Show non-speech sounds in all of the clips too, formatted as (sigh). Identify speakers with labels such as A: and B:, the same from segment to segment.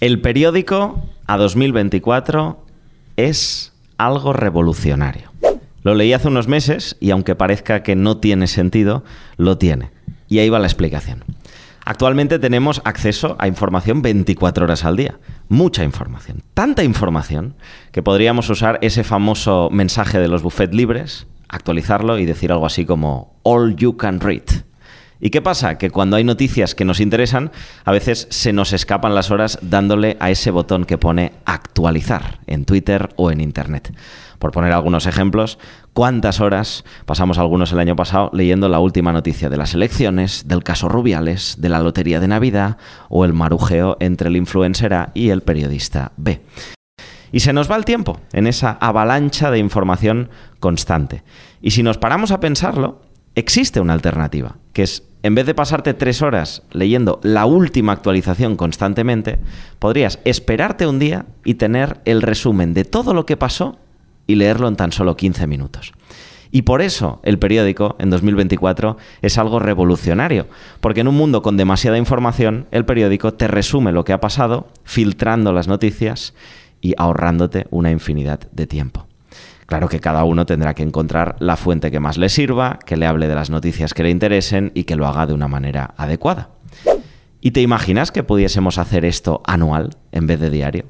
A: El periódico a 2024 es algo revolucionario. Lo leí hace unos meses y aunque parezca que no tiene sentido, lo tiene. Y ahí va la explicación. Actualmente tenemos acceso a información 24 horas al día. Mucha información. Tanta información que podríamos usar ese famoso mensaje de los buffets libres, actualizarlo y decir algo así como All you can read. ¿Y qué pasa? Que cuando hay noticias que nos interesan, a veces se nos escapan las horas dándole a ese botón que pone actualizar en Twitter o en Internet. Por poner algunos ejemplos, ¿cuántas horas pasamos algunos el año pasado leyendo la última noticia de las elecciones, del caso Rubiales, de la lotería de Navidad o el marujeo entre el influencer A y el periodista B? Y se nos va el tiempo en esa avalancha de información constante. Y si nos paramos a pensarlo, existe una alternativa, que es en vez de pasarte tres horas leyendo la última actualización constantemente, podrías esperarte un día y tener el resumen de todo lo que pasó y leerlo en tan solo 15 minutos. Y por eso el periódico en 2024 es algo revolucionario, porque en un mundo con demasiada información, el periódico te resume lo que ha pasado, filtrando las noticias y ahorrándote una infinidad de tiempo. Claro que cada uno tendrá que encontrar la fuente que más le sirva, que le hable de las noticias que le interesen y que lo haga de una manera adecuada. ¿Y te imaginas que pudiésemos hacer esto anual en vez de diario?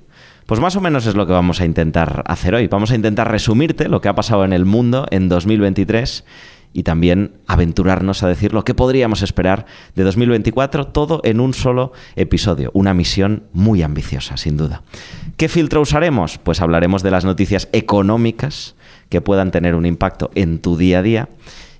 A: Pues más o menos es lo que vamos a intentar hacer hoy. Vamos a intentar resumirte lo que ha pasado en el mundo en 2023 y también aventurarnos a decir lo que podríamos esperar de 2024, todo en un solo episodio. Una misión muy ambiciosa, sin duda. ¿Qué filtro usaremos? Pues hablaremos de las noticias económicas que puedan tener un impacto en tu día a día.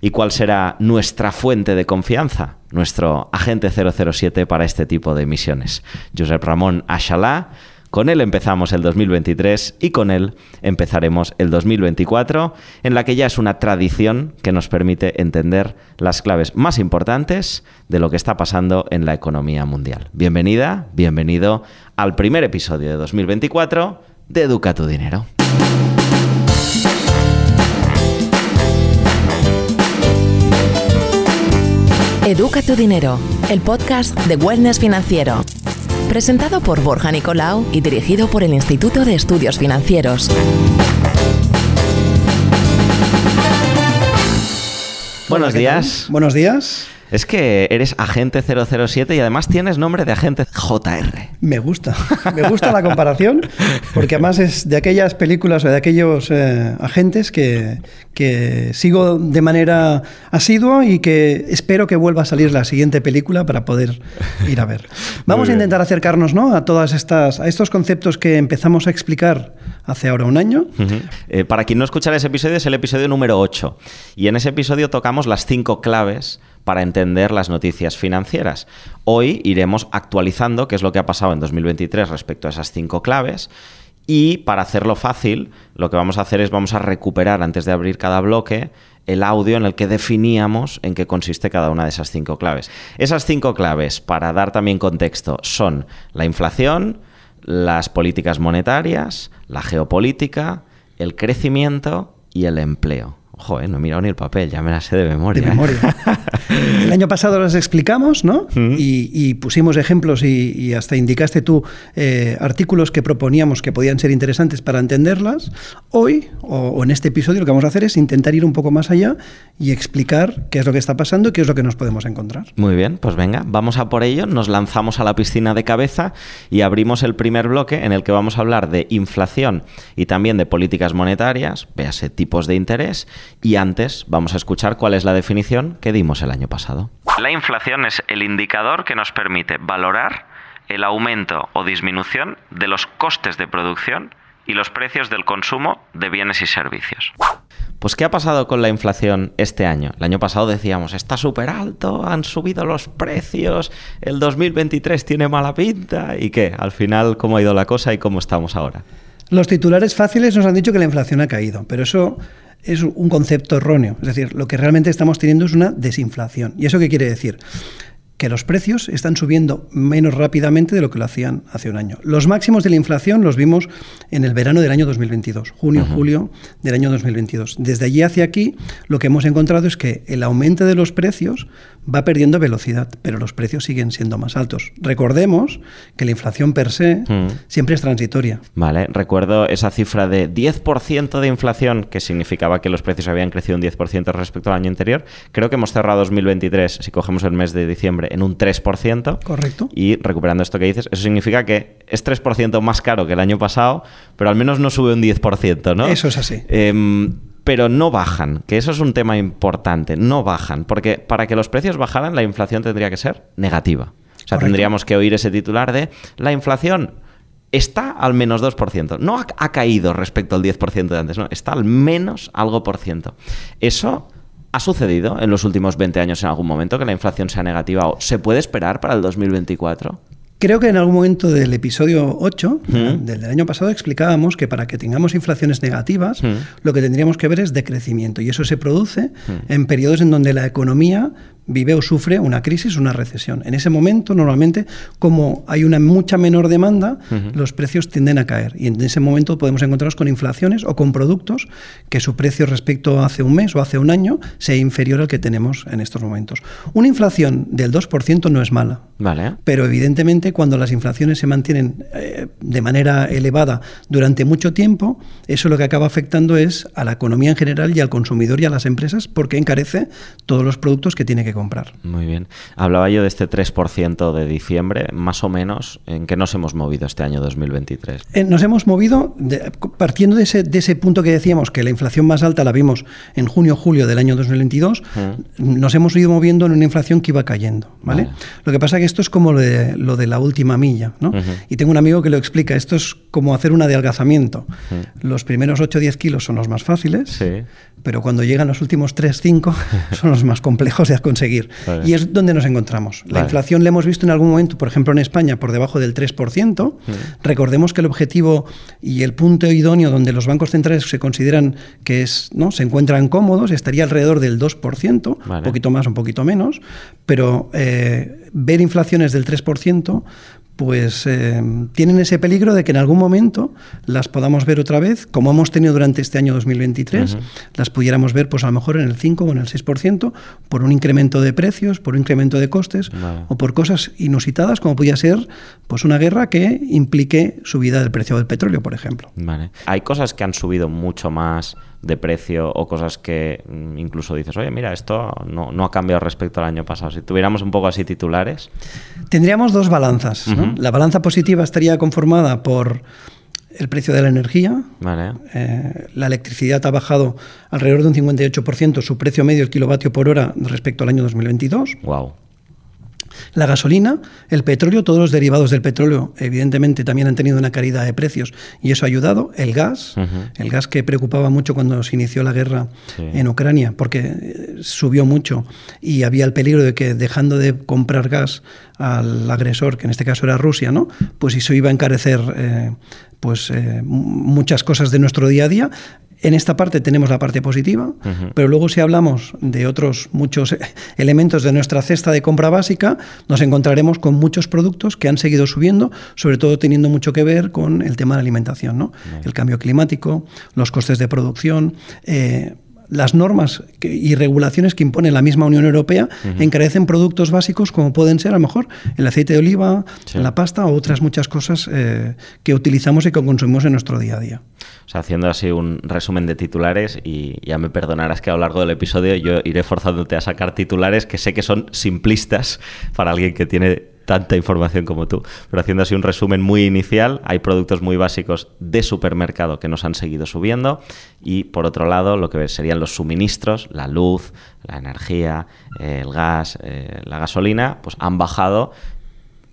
A: ¿Y cuál será nuestra fuente de confianza? Nuestro agente 007 para este tipo de misiones. Josep Ramón Achalá con él empezamos el 2023 y con él empezaremos el 2024, en la que ya es una tradición que nos permite entender las claves más importantes de lo que está pasando en la economía mundial. Bienvenida, bienvenido al primer episodio de 2024 de Educa tu Dinero.
B: Educa tu Dinero, el podcast de Wellness Financiero presentado por Borja Nicolau y dirigido por el Instituto de Estudios Financieros.
A: Buenos días.
C: Buenos días.
A: Es que eres agente 007 y además tienes nombre de agente JR.
C: Me gusta, me gusta la comparación, porque además es de aquellas películas o de aquellos eh, agentes que, que, sigo de manera asidua y que espero que vuelva a salir la siguiente película para poder ir a ver. Vamos a intentar acercarnos ¿no? a todas estas, a estos conceptos que empezamos a explicar hace ahora un año.
A: Eh, para quien no escuchara ese episodio, es el episodio número 8. Y en ese episodio tocamos las cinco claves para entender las noticias financieras. Hoy iremos actualizando qué es lo que ha pasado en 2023 respecto a esas cinco claves. Y para hacerlo fácil, lo que vamos a hacer es vamos a recuperar antes de abrir cada bloque el audio en el que definíamos en qué consiste cada una de esas cinco claves. Esas cinco claves, para dar también contexto, son la inflación, las políticas monetarias, la geopolítica, el crecimiento y el empleo. Joder, no he mirado ni el papel, ya me la sé de memoria.
C: De
A: ¿eh?
C: memoria. (laughs) el año pasado las explicamos, ¿no? y, pusimos ejemplos y, hasta indicaste tú eh, artículos que proponíamos que podían ser interesantes para entenderlas. Hoy, o, en este episodio, lo que vamos a hacer es intentar ir un poco más allá y explicar qué es lo que está pasando y qué es lo que nos podemos encontrar.
A: Muy bien, pues venga, vamos a por ello, nos lanzamos a la piscina de cabeza y abrimos el primer bloque en el que vamos a hablar de inflación y también de políticas monetarias, véase tipos de interés y antes vamos a escuchar cuál es la definición que dimos el año pasado. La inflación es el indicador que nos permite valorar el aumento o disminución de los costes de producción y los precios del consumo de bienes y servicios. Pues ¿qué ha pasado con la inflación este año? El año pasado decíamos, está súper alto, han subido los precios, el 2023 tiene mala pinta. ¿Y qué? Al final, ¿cómo ha ido la cosa y cómo estamos ahora?
C: Los titulares fáciles nos han dicho que la inflación ha caído, pero eso es un concepto erróneo. Es decir, lo que realmente estamos teniendo es una desinflación. ¿Y eso qué quiere decir? que los precios están subiendo menos rápidamente de lo que lo hacían hace un año. Los máximos de la inflación los vimos en el verano del año 2022, junio, julio del año 2022. Desde allí hacia aquí, lo que hemos encontrado es que el aumento de los precios va perdiendo velocidad, pero los precios siguen siendo más altos. Recordemos que la inflación per se
A: Mm.
C: siempre es transitoria.
A: Vale, recuerdo esa cifra de 10% de inflación, que significaba que los precios habían crecido un 10% respecto al año anterior. Creo que hemos cerrado 2023, si cogemos el mes de diciembre, en un 3%.
C: Correcto.
A: Y recuperando esto que dices, eso significa que es 3% más caro que el año pasado, pero al menos no sube un 10%, ¿no?
C: Eso es así.
A: Em, pero no bajan, que eso es un tema importante, no bajan, porque para que los precios bajaran la inflación tendría que ser negativa. O sea,
C: Correcto.
A: tendríamos que oír ese titular de la inflación está al menos 2%. No ha, ha caído respecto al 10% de antes, no, está al menos algo por ciento. Eso ha sucedido en los últimos 20 años en algún momento que la inflación sea negativa o se puede esperar para el 2024.
C: Creo que en algún momento del episodio 8
A: Mm.
C: del año pasado explicábamos que para que tengamos inflaciones negativas,
A: Mm.
C: lo que tendríamos que ver es decrecimiento. Y eso se produce
A: Mm.
C: en periodos en donde la economía vive o sufre una crisis, una recesión. En ese momento, normalmente, como hay una mucha menor demanda, los precios tienden a caer. Y en ese momento podemos encontrarnos con inflaciones o con productos que su precio respecto a hace un mes o hace un año sea inferior al que tenemos en estos momentos. Una inflación del 2% no es mala.
A: Vale.
C: Pero evidentemente cuando las inflaciones se mantienen eh, de manera elevada durante mucho tiempo, eso lo que acaba afectando es a la economía en general y al consumidor y a las empresas porque encarece todos los productos que tiene que comprar.
A: Muy bien. Hablaba yo de este 3% de diciembre, más o menos, ¿en qué nos hemos movido este año 2023?
C: Eh, Nos hemos movido de- partiendo de ese, de ese punto que decíamos que la inflación más alta la vimos en junio-julio del año 2022, nos hemos ido moviendo en una inflación que iba cayendo. ¿vale?
A: Vale.
C: Lo que pasa es que esto es como lo de, lo de la última milla. ¿no? Y tengo un amigo que lo explica, esto es como hacer un adelgazamiento. Los primeros 8 o 10 kilos son los más fáciles,
A: Sí.
C: Pero cuando llegan los últimos 3 5 (laughs) son los más complejos de conseguir.
A: Vale.
C: Y es donde nos encontramos. La
A: Vale.
C: inflación la hemos visto en algún momento, por ejemplo en España, por debajo del 3%. Recordemos que el objetivo y el punto idóneo donde los bancos centrales se consideran que es, ¿no? se encuentran cómodos estaría alrededor del 2%,
A: Vale.
C: un poquito más, un poquito menos, pero eh, ver inflaciones del 3% pues eh, tienen ese peligro de que en algún momento las podamos ver otra vez, como hemos tenido durante este año 2023, las pudiéramos ver pues a lo mejor en el 5 o en el 6% por un incremento de precios, por un incremento de costes o por cosas inusitadas como podía ser pues una guerra que implique subida del precio del petróleo, por ejemplo.
A: Vale. Hay cosas que han subido mucho más de precio o cosas que mm, incluso dices, oye, mira, esto no, no ha cambiado respecto al año pasado. Si tuviéramos un poco así titulares,
C: Tendríamos dos balanzas. La balanza positiva estaría conformada por el precio de la energía,
A: ¿vale?
C: Eh, la electricidad ha bajado alrededor de un 58% su precio medio el kilovatio por hora respecto al año 2022.
A: Wow.
C: La gasolina, el petróleo, todos los derivados del petróleo, evidentemente también han tenido una caída de precios y eso ha ayudado. El gas, el gas que preocupaba mucho cuando se inició la guerra
A: Sí.
C: en Ucrania, porque eh, subió mucho y había el peligro de que dejando de comprar gas al agresor, que en este caso era Rusia, ¿no? Pues eso iba a encarecer eh, pues, eh, muchas cosas de nuestro día a día. En esta parte tenemos la parte positiva, pero luego si hablamos de otros muchos elementos de nuestra cesta de compra básica, nos encontraremos con muchos productos que han seguido subiendo, sobre todo teniendo mucho que ver con el tema de la alimentación, ¿no? El cambio climático, los costes de producción. eh, las normas que- y regulaciones que impone la misma Unión Europea encarecen productos básicos como pueden ser a lo mejor el aceite de oliva,
A: Sí.
C: la pasta o otras muchas cosas eh, que utilizamos y que consumimos en nuestro día a día.
A: O sea, haciendo así un resumen de titulares y ya me perdonarás que a lo largo del episodio yo iré forzándote a sacar titulares que sé que son simplistas para alguien que tiene tanta información como tú, pero haciendo así un resumen muy inicial, hay productos muy básicos de supermercado que nos han seguido subiendo. Y por otro lado lo que serían los suministros, la luz, la energía, eh, el gas, eh, la gasolina, pues han bajado.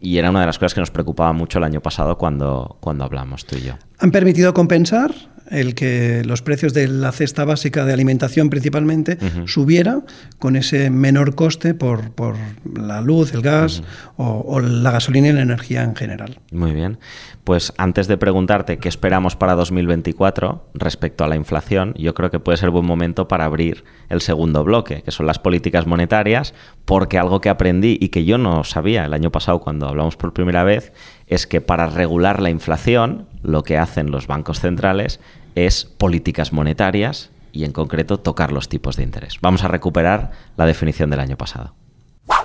A: Y era una de las cosas que nos preocupaba mucho el año pasado cuando, cuando hablamos tú y yo.
C: Han permitido compensar el que los precios de la cesta básica de alimentación principalmente subiera con ese menor coste por, por la luz, el gas o, o la gasolina y la energía en general.
A: Muy bien. Pues antes de preguntarte qué esperamos para 2024 respecto a la inflación, yo creo que puede ser buen momento para abrir el segundo bloque, que son las políticas monetarias, porque algo que aprendí y que yo no sabía el año pasado cuando hablamos por primera vez, es que para regular la inflación, lo que hacen los bancos centrales es políticas monetarias y en concreto tocar los tipos de interés. Vamos a recuperar la definición del año pasado.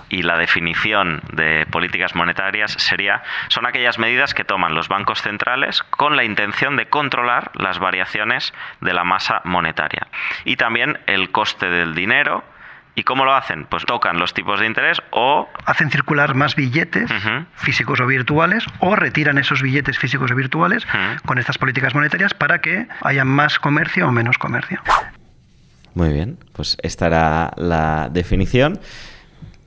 A: y la definición de políticas monetarias sería son aquellas medidas que toman los bancos centrales con la intención de controlar las variaciones de la masa monetaria y también el coste del dinero ¿Y cómo lo hacen? Pues tocan los tipos de interés o...
C: Hacen circular más billetes físicos o virtuales o retiran esos billetes físicos o virtuales con estas políticas monetarias para que haya más comercio o menos comercio.
A: Muy bien, pues esta era la definición.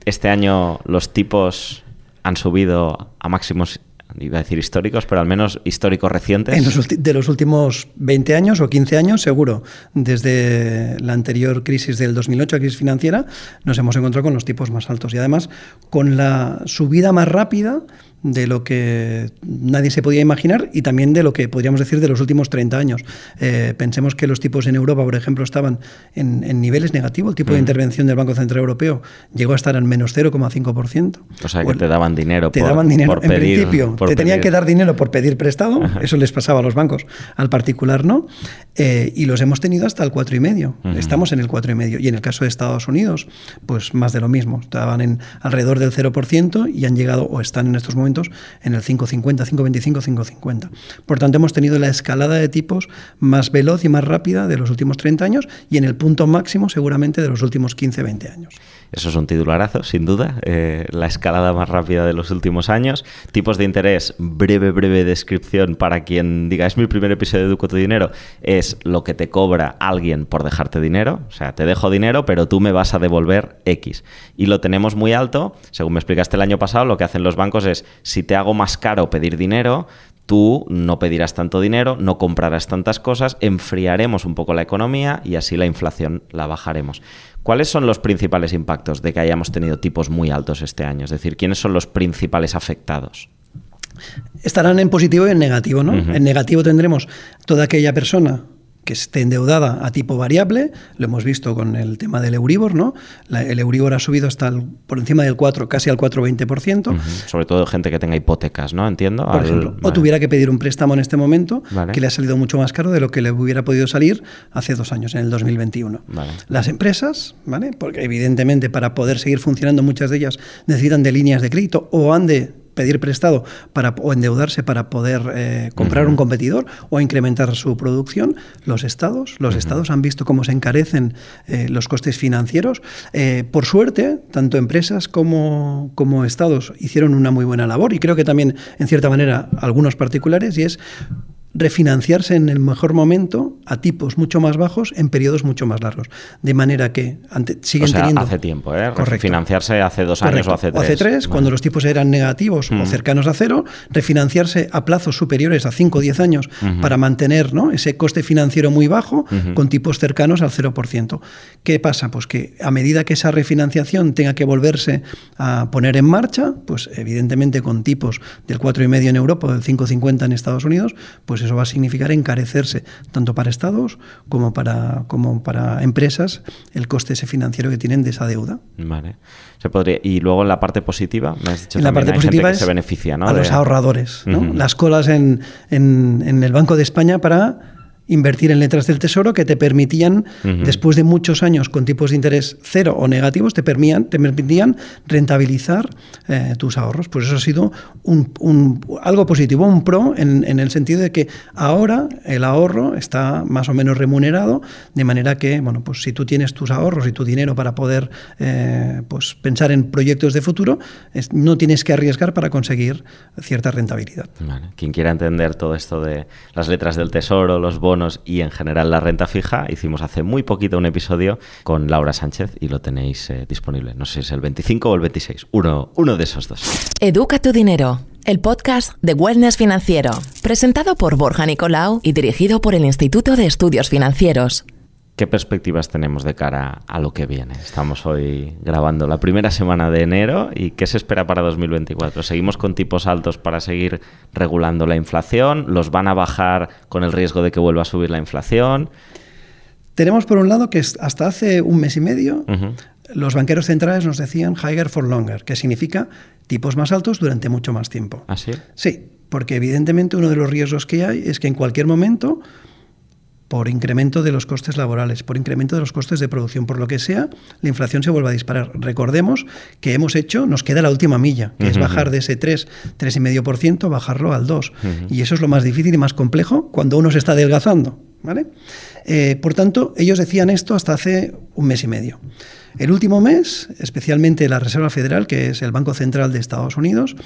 A: Este año los tipos han subido a máximos iba a decir históricos, pero al menos históricos recientes.
C: de los últimos 20 años o 15 años, seguro. Desde la anterior crisis del 2008, crisis financiera, nos hemos encontrado con los tipos más altos y además con la subida más rápida de lo que nadie se podía imaginar y también de lo que podríamos decir de los últimos 30 años. Eh, pensemos que los tipos en Europa, por ejemplo, estaban en, niveles negativos. El tipo de intervención del Banco Central Europeo llegó a estar en menos 0,5%.
A: O sea, que te daban dinero
C: te daban dinero. en principio, te tenían que dar dinero por pedir prestado. Eso les pasaba a los bancos. Al particular no. Eh, y los hemos tenido hasta el 4,5. Estamos en el 4,5. Y en el caso de Estados Unidos, pues más de lo mismo. Estaban en alrededor del 0% y han llegado o están en estos momentos en el 550, 525, 550. Por tanto, hemos tenido la escalada de tipos más veloz y más rápida de los últimos 30 años y en el punto máximo seguramente de los últimos 15, 20 años.
A: Eso es un titularazo, sin duda. Eh, la escalada más rápida de los últimos años. Tipos de interés, breve, breve descripción para quien diga, es mi primer episodio de Educo tu Dinero, es lo que te cobra alguien por dejarte dinero. O sea, te dejo dinero, pero tú me vas a devolver X. Y lo tenemos muy alto. Según me explicaste el año pasado, lo que hacen los bancos es, si te hago más caro pedir dinero, tú no pedirás tanto dinero, no comprarás tantas cosas, enfriaremos un poco la economía y así la inflación la bajaremos. ¿Cuáles son los principales impactos de que hayamos tenido tipos muy altos este año? Es decir, ¿quiénes son los principales afectados?
C: Estarán en positivo y en negativo, ¿no? En negativo tendremos toda aquella persona que esté endeudada a tipo variable, lo hemos visto con el tema del Euribor, ¿no? el Euribor ha subido hasta por encima del 4, casi al 4,20%.
A: Sobre todo gente que tenga hipotecas, ¿no? Entiendo.
C: Por ejemplo, o tuviera que pedir un préstamo en este momento que le ha salido mucho más caro de lo que le hubiera podido salir hace dos años, en el 2021. Las empresas, ¿vale? Porque evidentemente para poder seguir funcionando muchas de ellas necesitan de líneas de crédito o han de pedir prestado para, o endeudarse para poder eh, comprar un competidor o incrementar su producción, los estados, los estados han visto cómo se encarecen eh, los costes financieros. Eh, por suerte, tanto empresas como, como estados hicieron una muy buena labor y creo que también, en cierta manera, algunos particulares, y es refinanciarse en el mejor momento a tipos mucho más bajos en periodos mucho más largos. De manera que ante, siguen
A: o sea,
C: teniendo.
A: Hace tiempo, ¿eh? Refinanciarse hace dos años o hace tres.
C: O hace tres, cuando los tipos eran negativos o cercanos a cero, refinanciarse a plazos superiores a 5 o 10 años para mantener ¿no? ese coste financiero muy bajo con tipos cercanos al 0%. ¿Qué pasa? Pues que a medida que esa refinanciación tenga que volverse a poner en marcha, pues evidentemente con tipos del 4,5 en Europa o del 5,50 en Estados Unidos, pues eso va a significar encarecerse tanto para estados como para, como para empresas el coste ese financiero que tienen de esa deuda.
A: Vale. Se podría, y luego en la parte positiva, me has dicho
C: en la parte positiva
A: se beneficia, ¿no?
C: a los ahorradores. Las colas en, en, en el Banco de España para invertir en letras del tesoro que te permitían, después de muchos años con tipos de interés cero o negativos, te, permitían, te permitían rentabilizar eh, tus ahorros. Pues eso ha sido un, algo positivo, un pro, en, el sentido de que ahora el ahorro está más o menos remunerado, de manera que, bueno, pues si tú tienes tus ahorros y tu dinero para poder eh, pues pensar en proyectos de futuro, no tienes que arriesgar para conseguir cierta rentabilidad.
A: Quien quiera entender todo esto de las letras del tesoro, los bonos, y en general la renta fija, hicimos hace muy poquito un episodio con Laura Sánchez y lo tenéis eh, disponible. No sé si es el 25 o el 26, uno, uno de esos dos.
B: Educa tu dinero, el podcast de Wellness Financiero, presentado por Borja Nicolau y dirigido por el Instituto de Estudios Financieros.
A: ¿Qué perspectivas tenemos de cara a lo que viene? Estamos hoy grabando la primera semana de enero y ¿qué se espera para 2024? ¿Seguimos con tipos altos para seguir regulando la inflación? ¿Los van a bajar con el riesgo de que vuelva a subir la inflación?
C: Tenemos por un lado que hasta hace un mes y medio los banqueros centrales nos decían higher for longer, que significa tipos más altos durante mucho más tiempo.
A: ¿Ah, sí?
C: Sí, porque evidentemente uno de los riesgos que hay es que en cualquier momento por incremento de los costes laborales, por incremento de los costes de producción, por lo que sea, la inflación se vuelve a disparar. Recordemos que hemos hecho, nos queda la última milla, que es bajar de ese 3, 3,5%, bajarlo al 2. Y eso es lo más difícil y más complejo cuando uno se está adelgazando. ¿vale? Eh, por tanto, ellos decían esto hasta hace un mes y medio. El último mes, especialmente la Reserva Federal, que es el Banco Central de Estados Unidos,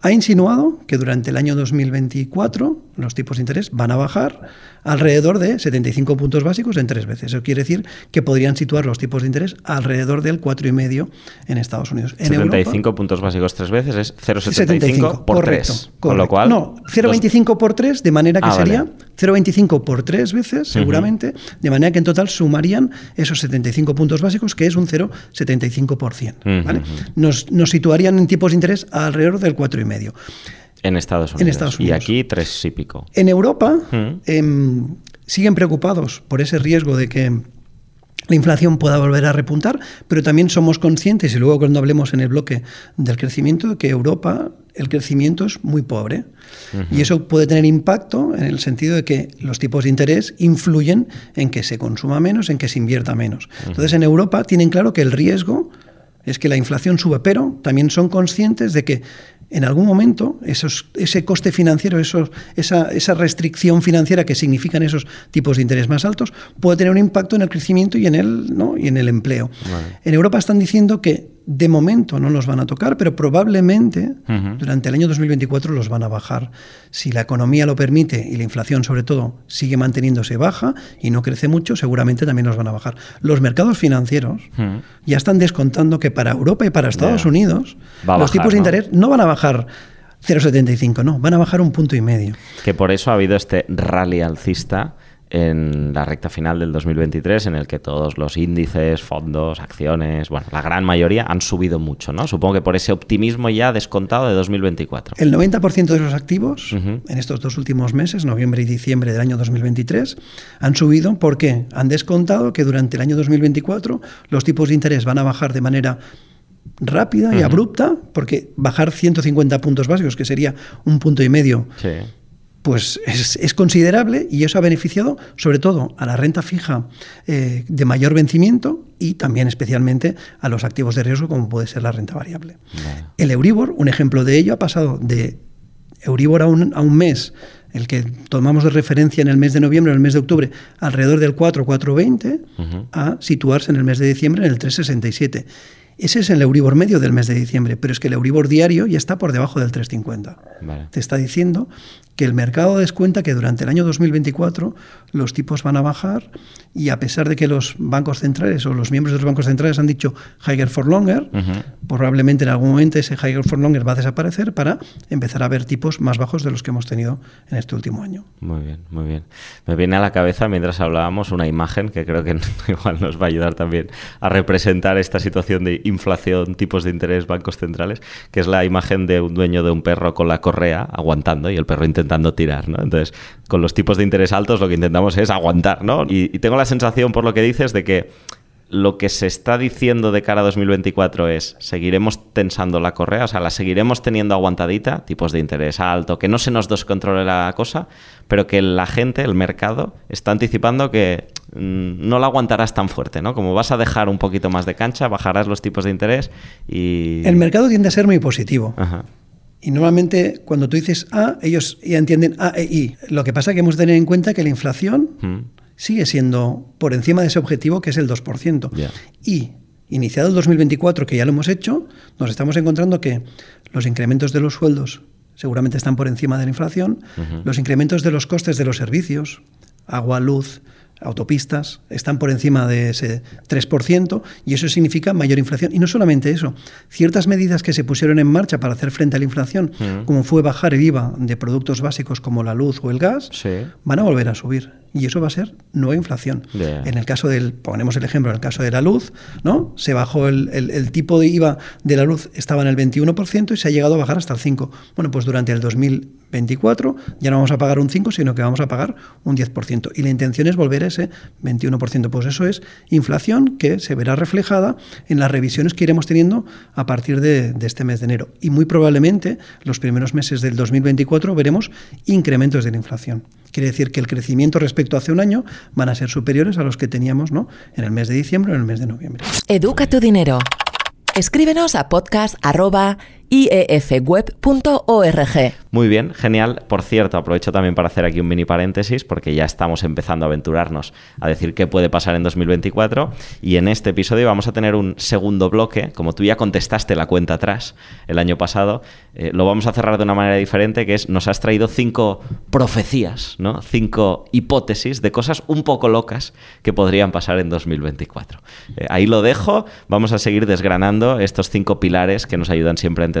C: ha insinuado que durante el año 2024 los tipos de interés van a bajar alrededor de 75 puntos básicos en tres veces. Eso quiere decir que podrían situar los tipos de interés alrededor del 4,5 en Estados Unidos. En
A: 75 puntos básicos tres veces es 0,75 por
C: correcto,
A: 3. Con lo cual,
C: no, 0,25 por 3, de manera que
A: Ah,
C: sería
A: vale.
C: 0,25 por tres veces, seguramente, de manera que en total sumarían esos 75 puntos básicos, que es un 0,75%. ¿vale?
A: Ujú.
C: nos, nos situarían en tipos de interés alrededor del 4,5%.
A: En Estados Unidos.
C: En Estados
A: Y
C: Unidos.
A: aquí tres y pico.
C: En Europa
A: Mm.
C: em, siguen preocupados por ese riesgo de que la inflación pueda volver a repuntar, pero también somos conscientes, y luego cuando hablemos en el bloque del crecimiento, que Europa el crecimiento es muy pobre. Y eso puede tener impacto en el sentido de que los tipos de interés influyen en que se consuma menos, en que se invierta menos. Entonces en Europa tienen claro que el riesgo es que la inflación sube, pero también son conscientes de que en algún momento esos, ese coste financiero, esos, esa, esa restricción financiera que significan esos tipos de interés más altos, puede tener un impacto en el crecimiento y en el, ¿no? y en el empleo.
A: Vale.
C: En Europa están diciendo que de momento no los van a tocar, pero probablemente durante el año 2024 los van a bajar. Si la economía lo permite y la inflación sobre todo sigue manteniéndose baja y no crece mucho, seguramente también los van a bajar. Los mercados financieros ya están descontando que para Europa y para Estados. Unidos los tipos de
A: ¿no?
C: interés no van a bajar 0,75, no, van a bajar un punto y medio.
A: Que por eso ha habido este rally alcista en la recta final del 2023, en el que todos los índices, fondos, acciones, bueno, la gran mayoría han subido mucho, ¿no? Supongo que por ese optimismo ya descontado de 2024.
C: El 90% de los activos en estos dos últimos meses, noviembre y diciembre del año 2023, han subido porque han descontado que durante el año 2024 los tipos de interés van a bajar de manera rápida y abrupta, porque bajar 150 puntos básicos, que sería un punto y medio,
A: Sí.
C: Pues es, es considerable y eso ha beneficiado sobre todo a la renta fija eh, de mayor vencimiento y también especialmente a los activos de riesgo como puede ser la renta variable. El Euribor, un ejemplo de ello, ha pasado de Euribor a un, a un mes, el que tomamos de referencia en el mes de noviembre o en el mes de octubre, alrededor del 4, 4,20,
A: Ujú.
C: a situarse en el mes de diciembre en el 3,67. Ese es el Euribor medio del mes de diciembre, pero es que el Euribor diario ya está por debajo del 3,50
A: Vale.
C: te está diciendo que el mercado descuenta que durante el año 2024 los tipos van a bajar y a pesar de que los bancos centrales o los miembros de los bancos centrales han dicho higher for longer, probablemente en algún momento ese higher for longer va a desaparecer para empezar a ver tipos más bajos de los que hemos tenido en este último año.
A: Muy bien, muy bien. Me viene a la cabeza mientras hablábamos una imagen que creo que (laughs) igual nos va a ayudar también a representar esta situación de inflación, tipos de interés, bancos centrales, que es la imagen de un dueño de un perro con la correa aguantando y el perro intentando tirar, ¿no? Entonces, con los tipos de interés altos lo que intentamos es aguantar, ¿no? Y, tengo la sensación, por lo que dices, de que lo que se está diciendo de cara a 2024 es seguiremos tensando la correa, o sea, la seguiremos teniendo aguantadita, tipos de interés alto, que no se nos descontrole la cosa, pero que la gente, el mercado, está anticipando que no la aguantarás tan fuerte, ¿no? Como vas a dejar un poquito más de cancha, bajarás los tipos de interés y...
C: El mercado tiende a ser muy positivo.
A: Ajá.
C: Y normalmente cuando tú dices A, ellos ya entienden A e I. Lo que pasa es que hemos de tener en cuenta que la inflación
A: Mm.
C: sigue siendo por encima de ese objetivo que es el 2%.
A: Ya.
C: Y iniciado el 2024, que ya lo hemos hecho, nos estamos encontrando que los incrementos de los sueldos seguramente están por encima de la inflación, los incrementos de los costes de los servicios, agua, luz, autopistas, están por encima de ese 3% y eso significa mayor inflación. Y no solamente eso, ciertas medidas que se pusieron en marcha para hacer frente a la inflación,
A: Ujú.
C: como fue bajar el IVA de productos básicos como la luz o el gas,
A: Sí.
C: van a volver a subir. Y eso va a ser nueva inflación. En el caso del, ponemos el ejemplo, en el caso de la luz, ¿no? Se bajó el, el- el tipo de IVA de la luz, estaba en el 21% y se ha llegado a bajar hasta el 5%. Bueno, pues durante el 2024 ya no vamos a pagar un 5%, sino que vamos a pagar un 10%. Y la intención es volver a ese 21%. Pues eso es inflación que se verá reflejada en las revisiones que iremos teniendo a partir de, de este mes de enero. Y muy probablemente los primeros meses del 2024 veremos incrementos de la inflación. Quiere decir que el crecimiento respecto a hace un año van a ser superiores a los que teníamos ¿no? en el mes de diciembre o en el mes de noviembre.
B: Educa tu dinero. Escríbenos a podcast.iefweb.org.
A: Muy bien, genial. Por cierto, aprovecho también para hacer aquí un mini paréntesis porque ya estamos empezando a aventurarnos a decir qué puede pasar en 2024 y en este episodio vamos a tener un segundo bloque, como tú ya contestaste la cuenta atrás el año pasado, eh, lo vamos a cerrar de una manera diferente que es nos has traído cinco profecías, ¿no? Cinco hipótesis de cosas un poco locas que podrían pasar en 2024. Eh, ahí lo dejo, vamos a seguir desgranando estos cinco pilares que nos ayudan siempre a entender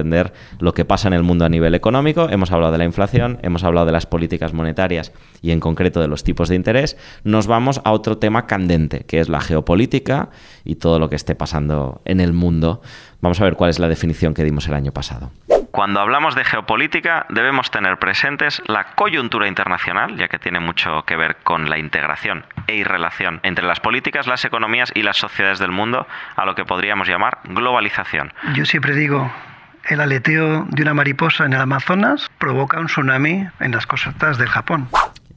A: lo que pasa en el mundo a nivel económico. Hemos hablado de la inflación, hemos hablado de las políticas monetarias y en concreto de los tipos de interés. Nos vamos a otro tema candente, que es la geopolítica y todo lo que esté pasando en el mundo. Vamos a ver cuál es la definición que dimos el año pasado. Cuando hablamos de geopolítica debemos tener presentes la coyuntura internacional, ya que tiene mucho que ver con la integración e irrelación entre las políticas, las economías y las sociedades del mundo, a lo que podríamos llamar globalización.
C: Yo siempre digo, el aleteo de una mariposa en el Amazonas provoca un tsunami en las costas del Japón.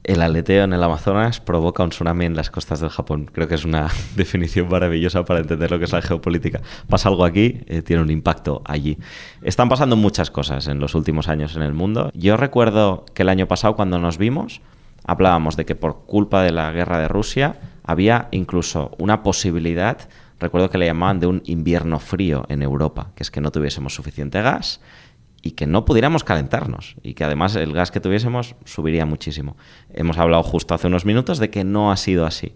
A: El aleteo en el Amazonas provoca un tsunami en las costas del Japón. Creo que es una (laughs) definición maravillosa para entender lo que es la geopolítica. Pasa algo aquí, eh, tiene un impacto allí. Están pasando muchas cosas en los últimos años en el mundo. Yo recuerdo que el año pasado cuando nos vimos hablábamos de que por culpa de la guerra de Rusia había incluso una posibilidad recuerdo que le llamaban de un invierno frío en Europa, que es que no tuviésemos suficiente gas y que no pudiéramos calentarnos y que además el gas que tuviésemos subiría muchísimo. Hemos hablado justo hace unos minutos de que no ha sido así.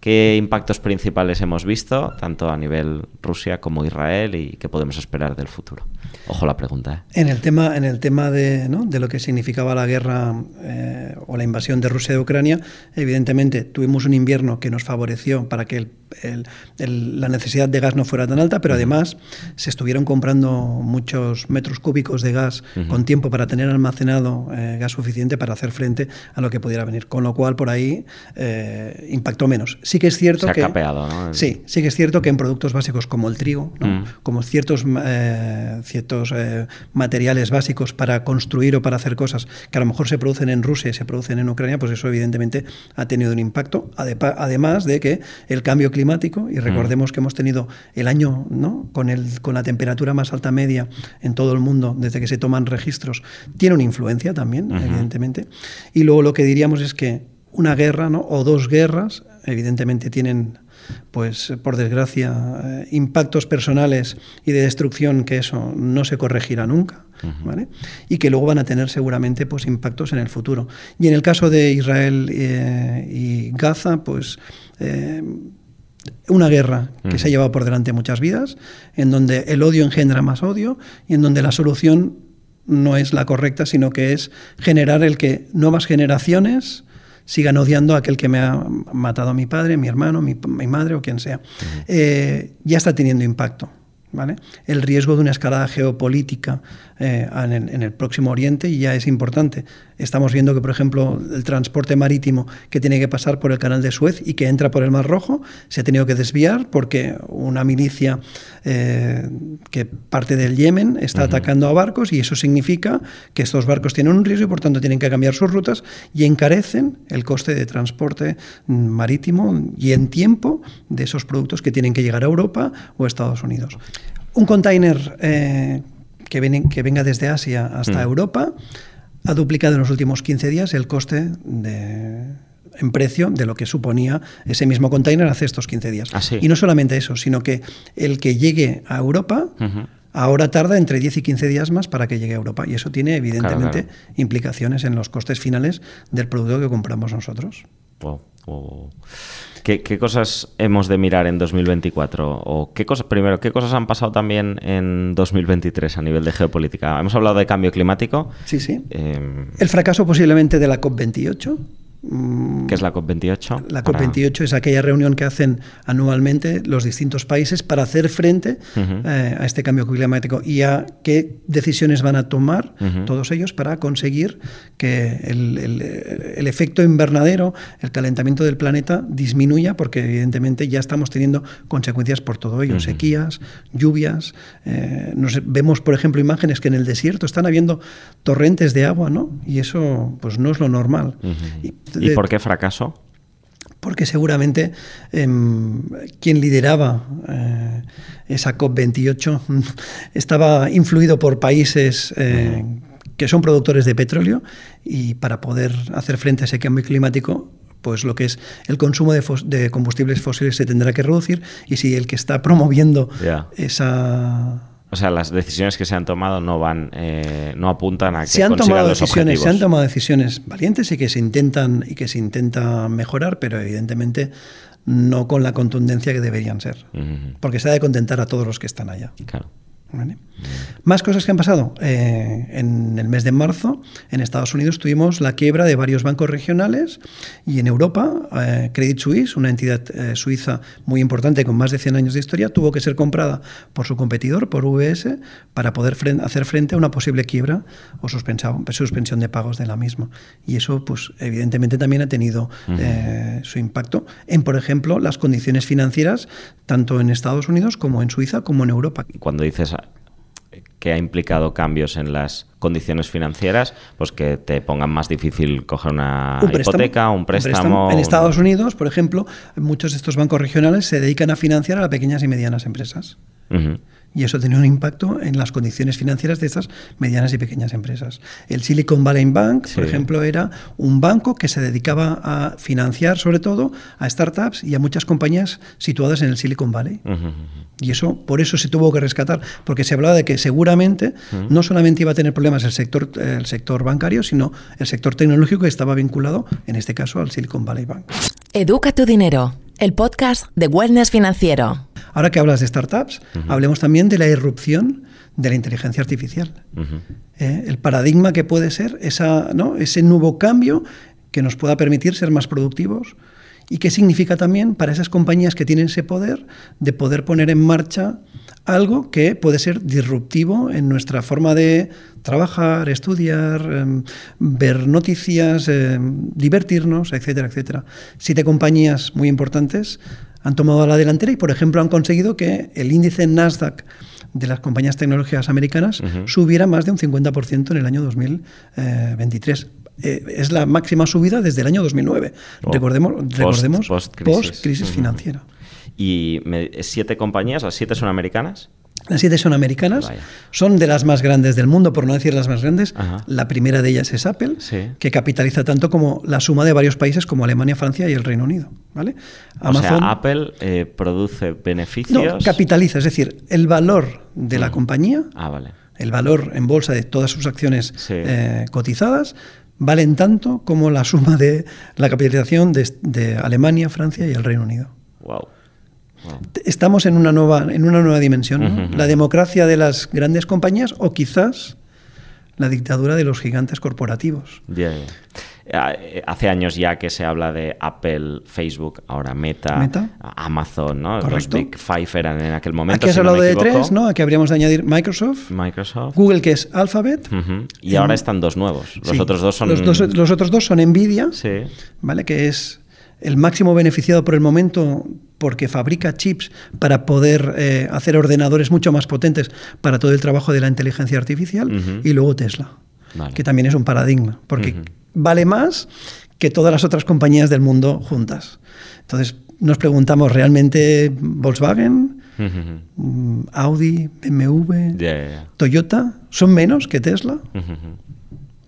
A: ¿Qué impactos principales hemos visto, tanto a nivel Rusia como Israel, y qué podemos esperar del futuro? Ojo la pregunta.
C: ¿eh? En el tema, en el tema de, ¿no? de lo que significaba la guerra eh, o la invasión de Rusia de Ucrania, evidentemente tuvimos un invierno que nos favoreció para que el la necesidad de gas no fuera tan alta, pero además se estuvieron comprando muchos metros cúbicos de gas con tiempo para tener almacenado eh, gas suficiente para hacer frente a lo que pudiera venir. Con lo cual, por ahí eh, impactó menos. Sí que es cierto
A: se
C: que.
A: Ha capeado, ¿no?
C: Sí, sí que es cierto que en productos básicos como el trigo, como ciertos, eh, ciertos materiales básicos para construir o para hacer cosas que a lo mejor se producen en Rusia y se producen en Ucrania, pues eso evidentemente ha tenido un impacto. Además de que el cambio climático y recordemos que hemos tenido el año ¿no? con, el, con la temperatura más alta media en todo el mundo desde que se toman registros, tiene una influencia también, evidentemente. Y luego lo que diríamos es que una guerra ¿no? o dos guerras, evidentemente tienen pues por desgracia, eh, impactos personales y de destrucción que eso no se corregirá nunca, ¿vale? Y que luego van a tener seguramente pues impactos en el futuro. Y en el caso de Israel eh, y Gaza, pues eh, una guerra que se ha llevado por delante muchas vidas, en donde el odio engendra más odio y en donde la solución no es la correcta, sino que es generar el que nuevas generaciones sigan odiando a aquel que me ha matado a mi padre, mi hermano, mi, madre o quien sea. Eh, ya está teniendo impacto. ¿Vale? El riesgo de una escalada geopolítica eh, en, el, próximo Oriente ya es importante. Estamos viendo que, por ejemplo, el transporte marítimo que tiene que pasar por el canal de Suez y que entra por el Mar Rojo se ha tenido que desviar porque una milicia eh, que parte del Yemen está atacando a barcos y eso significa que estos barcos tienen un riesgo y por tanto tienen que cambiar sus rutas y encarecen el coste de transporte marítimo y en tiempo de esos productos que tienen que llegar a Europa o a Estados Unidos. Un container eh, que, que venga desde Asia hasta mm. Europa ha duplicado en los últimos 15 días el coste de, en precio de lo que suponía ese mismo container hace estos 15 días.
A: Ah,
C: y no solamente eso, sino que el que llegue a Europa ahora tarda entre 10 y 15 días más para que llegue a Europa. Y eso tiene evidentemente implicaciones en los costes finales del producto que compramos nosotros.
A: ¿Qué, cosas hemos de mirar en 2024? O qué cosas, primero, ¿qué cosas han pasado también en 2023 a nivel de geopolítica? Hemos hablado de cambio climático.
C: Sí, sí. Em, El fracaso posiblemente de la COP28.
A: ¿Qué es la COP28?
C: La
A: Para-
C: COP28 es aquella reunión que hacen anualmente los distintos países para hacer frente eh, a este cambio climático y a qué decisiones van a tomar todos ellos para conseguir que el, el- el efecto invernadero, el calentamiento del planeta disminuya, porque evidentemente ya estamos teniendo consecuencias por todo ello, sequías, lluvias. eh, nos vemos, por ejemplo, imágenes que en el desierto están habiendo torrentes de agua, ¿no? Y eso pues no es lo normal. Y-
A: ¿Y por qué fracaso?
C: porque seguramente em, quien lideraba eh, esa COP28 (laughs) estaba influido por países eh, que son productores de petróleo y para poder hacer frente a ese cambio climático pues lo que es el consumo de, combustibles fósiles se tendrá que reducir y si el que está promoviendo esa
A: O sea, las decisiones que se han tomado no van, eh, no apuntan a que
C: se han tomado
A: los
C: decisiones, se han tomado decisiones valientes y que se intentan y que se intenta mejorar, pero evidentemente no con la contundencia que deberían ser, porque se ha de contentar a todos los que están allá.
A: Claro.
C: ¿Vale? Más cosas que han pasado. Eh, en el mes de marzo, en Estados Unidos, tuvimos la quiebra de varios bancos regionales y en Europa, eh, Credit Suisse, una entidad eh, suiza muy importante con más de 100 años de historia, tuvo que ser comprada por su competidor, por UBS, para poder fren- hacer frente a una posible quiebra o suspensión, de pagos de la misma. Y eso, pues, evidentemente también ha tenido eh, su impacto en, por ejemplo, las condiciones financieras, tanto en Estados Unidos como en Suiza, como en Europa.
A: Cuando dices que ha implicado cambios en las condiciones financieras, pues que te pongan más difícil coger una
C: Un préstamo,
A: hipoteca, un préstamo.
C: En Estados Unidos, por ejemplo, muchos de estos bancos regionales se dedican a financiar a las pequeñas y medianas empresas.
A: Ujú.
C: Y eso tiene un impacto en las condiciones financieras de estas medianas y pequeñas empresas. El Silicon Valley Bank, por
A: Sí.
C: ejemplo, era un banco que se dedicaba a financiar sobre todo a startups y a muchas compañías situadas en el Silicon Valley.
A: Ujú, ujú.
C: Y eso, por eso se tuvo que rescatar, porque se hablaba de que seguramente no solamente iba a tener problemas el sector, el sector bancario, sino el sector tecnológico que estaba vinculado, en este caso, al Silicon Valley Bank.
B: Educa tu dinero, el podcast de Wellness Financiero.
C: Ahora que hablas de startups, hablemos también de la irrupción de la inteligencia artificial.
A: Ujú.
C: ¿eh? El paradigma que puede ser esa, ¿no? ese nuevo cambio que nos pueda permitir ser más productivos y qué significa también para esas compañías que tienen ese poder de poder poner en marcha algo que puede ser disruptivo en nuestra forma de trabajar, estudiar, em, ver noticias, em, divertirnos, etcétera, etcétera. Siete compañías muy importantes han tomado la delantera y, por ejemplo, han conseguido que el índice Nasdaq de las compañías tecnológicas americanas subiera más de un 50% en el año 2023. Eh, es la máxima subida desde el año 2009.
A: Oh.
C: Recordemos,
A: Post-
C: recordemos
A: post-crisis.
C: post-crisis
A: Ujú.
C: financiera.
A: Y me- siete compañías, las siete son americanas.
C: Las siete son americanas,
A: Vaya.
C: son de las más grandes del mundo, por no decir las más grandes.
A: Ajá.
C: La primera de ellas es Apple,
A: Sí.
C: que capitaliza tanto como la suma de varios países como Alemania, Francia y el Reino Unido. ¿vale?
A: O sea, Apple eh, produce beneficios.
C: no, capitaliza, es decir, el valor de la compañía,
A: Ah, vale.
C: el valor en bolsa de todas sus acciones
A: Sí.
C: eh, cotizadas, valen tanto como la suma de la capitalización de, de Alemania, Francia y el Reino Unido.
A: Wow.
C: Estamos en una nueva, en una nueva dimensión, ¿no? La democracia de las grandes compañías o quizás la dictadura de los gigantes corporativos.
A: Ya. Eh, Hace años ya que se habla de Apple, Facebook, ahora Meta,
C: Meta.
A: Amazon, ¿no? Los
C: Correcto.
A: Big Five eran en aquel momento.
C: Aquí has
A: si no
C: hablado
A: me
C: de
A: equivoco.
C: tres, ¿no? Aquí habríamos de añadir Microsoft,
A: Microsoft.
C: Google que es Alphabet.
A: Y
C: en-
A: ahora están dos nuevos. Los
C: Sí.
A: otros dos son.
C: Los, dos- los otros dos son Nvidia,
A: Sí.
C: ¿vale? que es el máximo beneficiado por el momento porque fabrica chips para poder eh, hacer ordenadores mucho más potentes para todo el trabajo de la inteligencia artificial.
A: Ujú.
C: Y luego Tesla,
A: Vale.
C: que también es un paradigma, porque
A: Ujú.
C: vale más que todas las otras compañías del mundo juntas. Entonces nos preguntamos, ¿realmente Volkswagen,
A: Ujú.
C: mm, Audi, BMW,
A: ya, ya.
C: Toyota son menos que Tesla?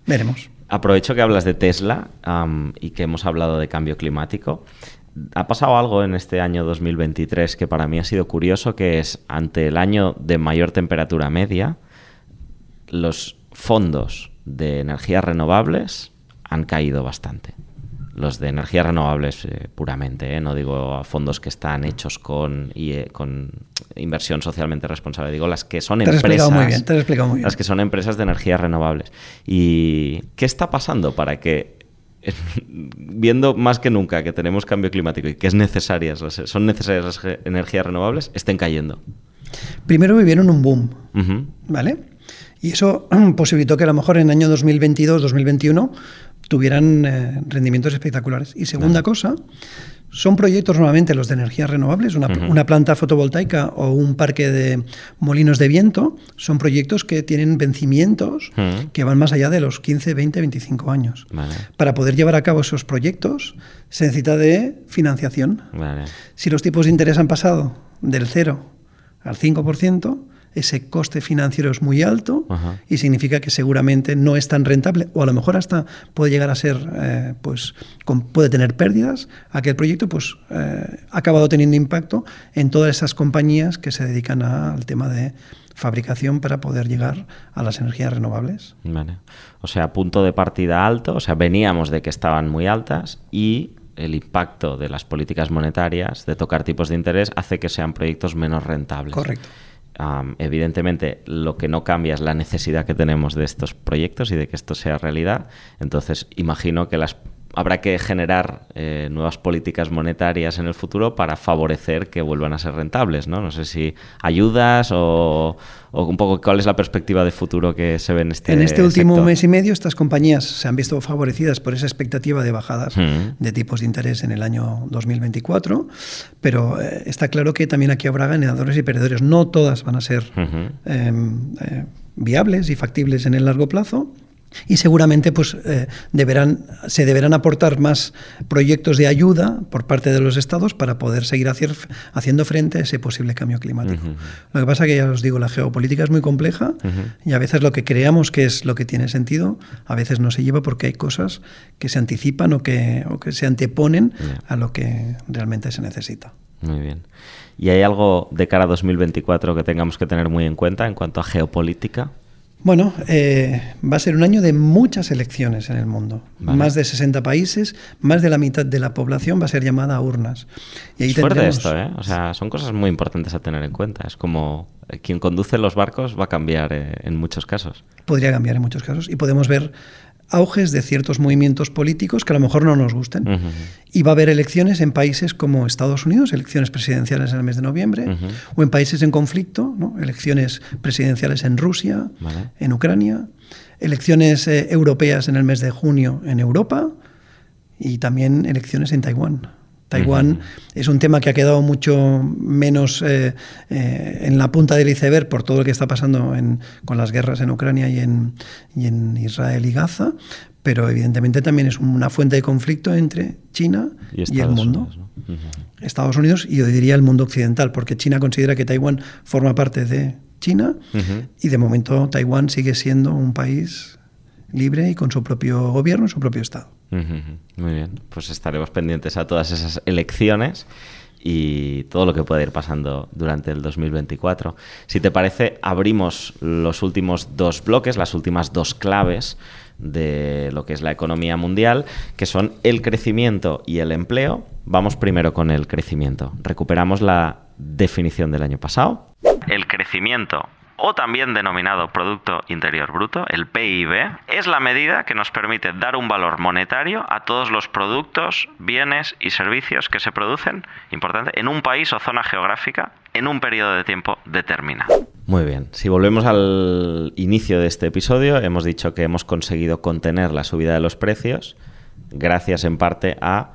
C: Veremos.
A: Aprovecho que hablas de Tesla am, y que hemos hablado de cambio climático. Ha pasado algo en este año 2023 que para mí ha sido curioso, que es ante el año de mayor temperatura media, los fondos de energías renovables han caído bastante. Los de energías renovables eh, puramente, ¿eh? no digo fondos que están hechos con, y, eh, con inversión socialmente responsable, digo las que son
C: Te
A: empresas.
C: explicado muy bien, te explicado muy bien.
A: Las que son empresas de energías renovables. ¿Y qué está pasando para que (laughs) viendo más que nunca que tenemos cambio climático y que es necesarias, son necesarias las energías renovables, estén cayendo?
C: Primero vivieron un boom, ¿vale? Y eso (clears throat) posibilitó que a lo mejor en el año 2022, 2021 tuvieran eh, rendimientos espectaculares. Y segunda cosa, son proyectos normalmente los de energías renovables, una, planta fotovoltaica o un parque de molinos de viento, son proyectos que tienen vencimientos que van más allá de los 15, 20, 25 años. Para poder llevar a cabo esos proyectos se necesita de financiación. Si los tipos de interés han pasado del 0 al 5%, ese coste financiero es muy alto y significa que seguramente no es tan rentable o a lo mejor hasta puede llegar a ser, eh, pues puede tener pérdidas. Aquel proyecto pues eh, ha acabado teniendo impacto en todas esas compañías que se dedican al tema de fabricación para poder llegar a las energías renovables.
A: O sea, punto de partida alto, o sea, veníamos de que estaban muy altas y el impacto de las políticas monetarias, de tocar tipos de interés, hace que sean proyectos menos rentables.
C: Correcto
A: evidentemente, lo que no cambia es la necesidad que tenemos de estos proyectos y de que esto sea realidad. Entonces, imagino que las habrá que generar eh, nuevas políticas monetarias en el futuro para favorecer que vuelvan a ser rentables, ¿no? No sé si ayudas o, un poco cuál es la perspectiva de futuro que se ve en este
C: En este último mes y medio estas compañías se han visto favorecidas por esa expectativa de bajadas mm. de tipos de interés en el año 2024, pero eh, está claro que también aquí habrá ganadores y perdedores. No todas van a ser em, eh, viables y factibles en el largo plazo y seguramente pues, eh, deberán, se deberán aportar más proyectos de ayuda por parte de los estados para poder seguir hacer, haciendo frente a ese posible cambio climático. Lo que pasa que ya os digo, la geopolítica es muy compleja y a veces lo que creamos que es lo que tiene sentido, a veces no se lleva porque hay cosas que se anticipan o que, o que se anteponen a lo que realmente se necesita.
A: Muy bien. ¿Y hay algo de cara a 2024 que tengamos que tener muy en cuenta en cuanto a geopolítica?
C: Bueno, eh, va a ser un año de muchas elecciones en el mundo. Más de 60 países, más de la mitad de la población va a ser llamada a urnas.
A: Y ahí es fuerte esto, ¿eh? O sea, son cosas muy importantes a tener en cuenta. Es como eh, quien conduce los barcos va a cambiar eh, en muchos casos.
C: Podría cambiar en muchos casos. Y podemos ver auges de ciertos movimientos políticos que a lo mejor no nos gusten. Y va a haber elecciones en países como Estados Unidos, elecciones presidenciales en el mes de noviembre, o en países en conflicto, elecciones presidenciales en Rusia, en Ucrania, elecciones eh, europeas en el mes de junio en Europa y también elecciones en Taiwán. Taiwán es un tema que ha quedado mucho menos eh, eh, en la punta del iceberg por todo lo que está pasando con las guerras en Ucrania y en, en, Israel y Gaza, pero evidentemente también es una fuente de conflicto entre China y, el mundo. Estados Unidos y yo diría el mundo occidental, porque China considera que Taiwán forma parte de China y de momento Taiwán sigue siendo un país libre y con su propio gobierno, su propio Estado.
A: Muy bien, pues estaremos pendientes a todas esas elecciones y todo lo que pueda ir pasando durante el 2024. Si te parece, abrimos los últimos dos bloques, las últimas dos claves de lo que es la economía mundial, que son el crecimiento y el empleo. Vamos primero con el crecimiento. Recuperamos la definición del año pasado. El crecimiento o también denominado Producto Interior Bruto, el PIB, es la medida que nos permite dar un valor monetario a todos los productos, bienes y servicios que se producen, importante, en un país o zona geográfica en un periodo de tiempo determinado. Muy bien, si volvemos al inicio de este episodio, hemos dicho que hemos conseguido contener la subida de los precios gracias en parte a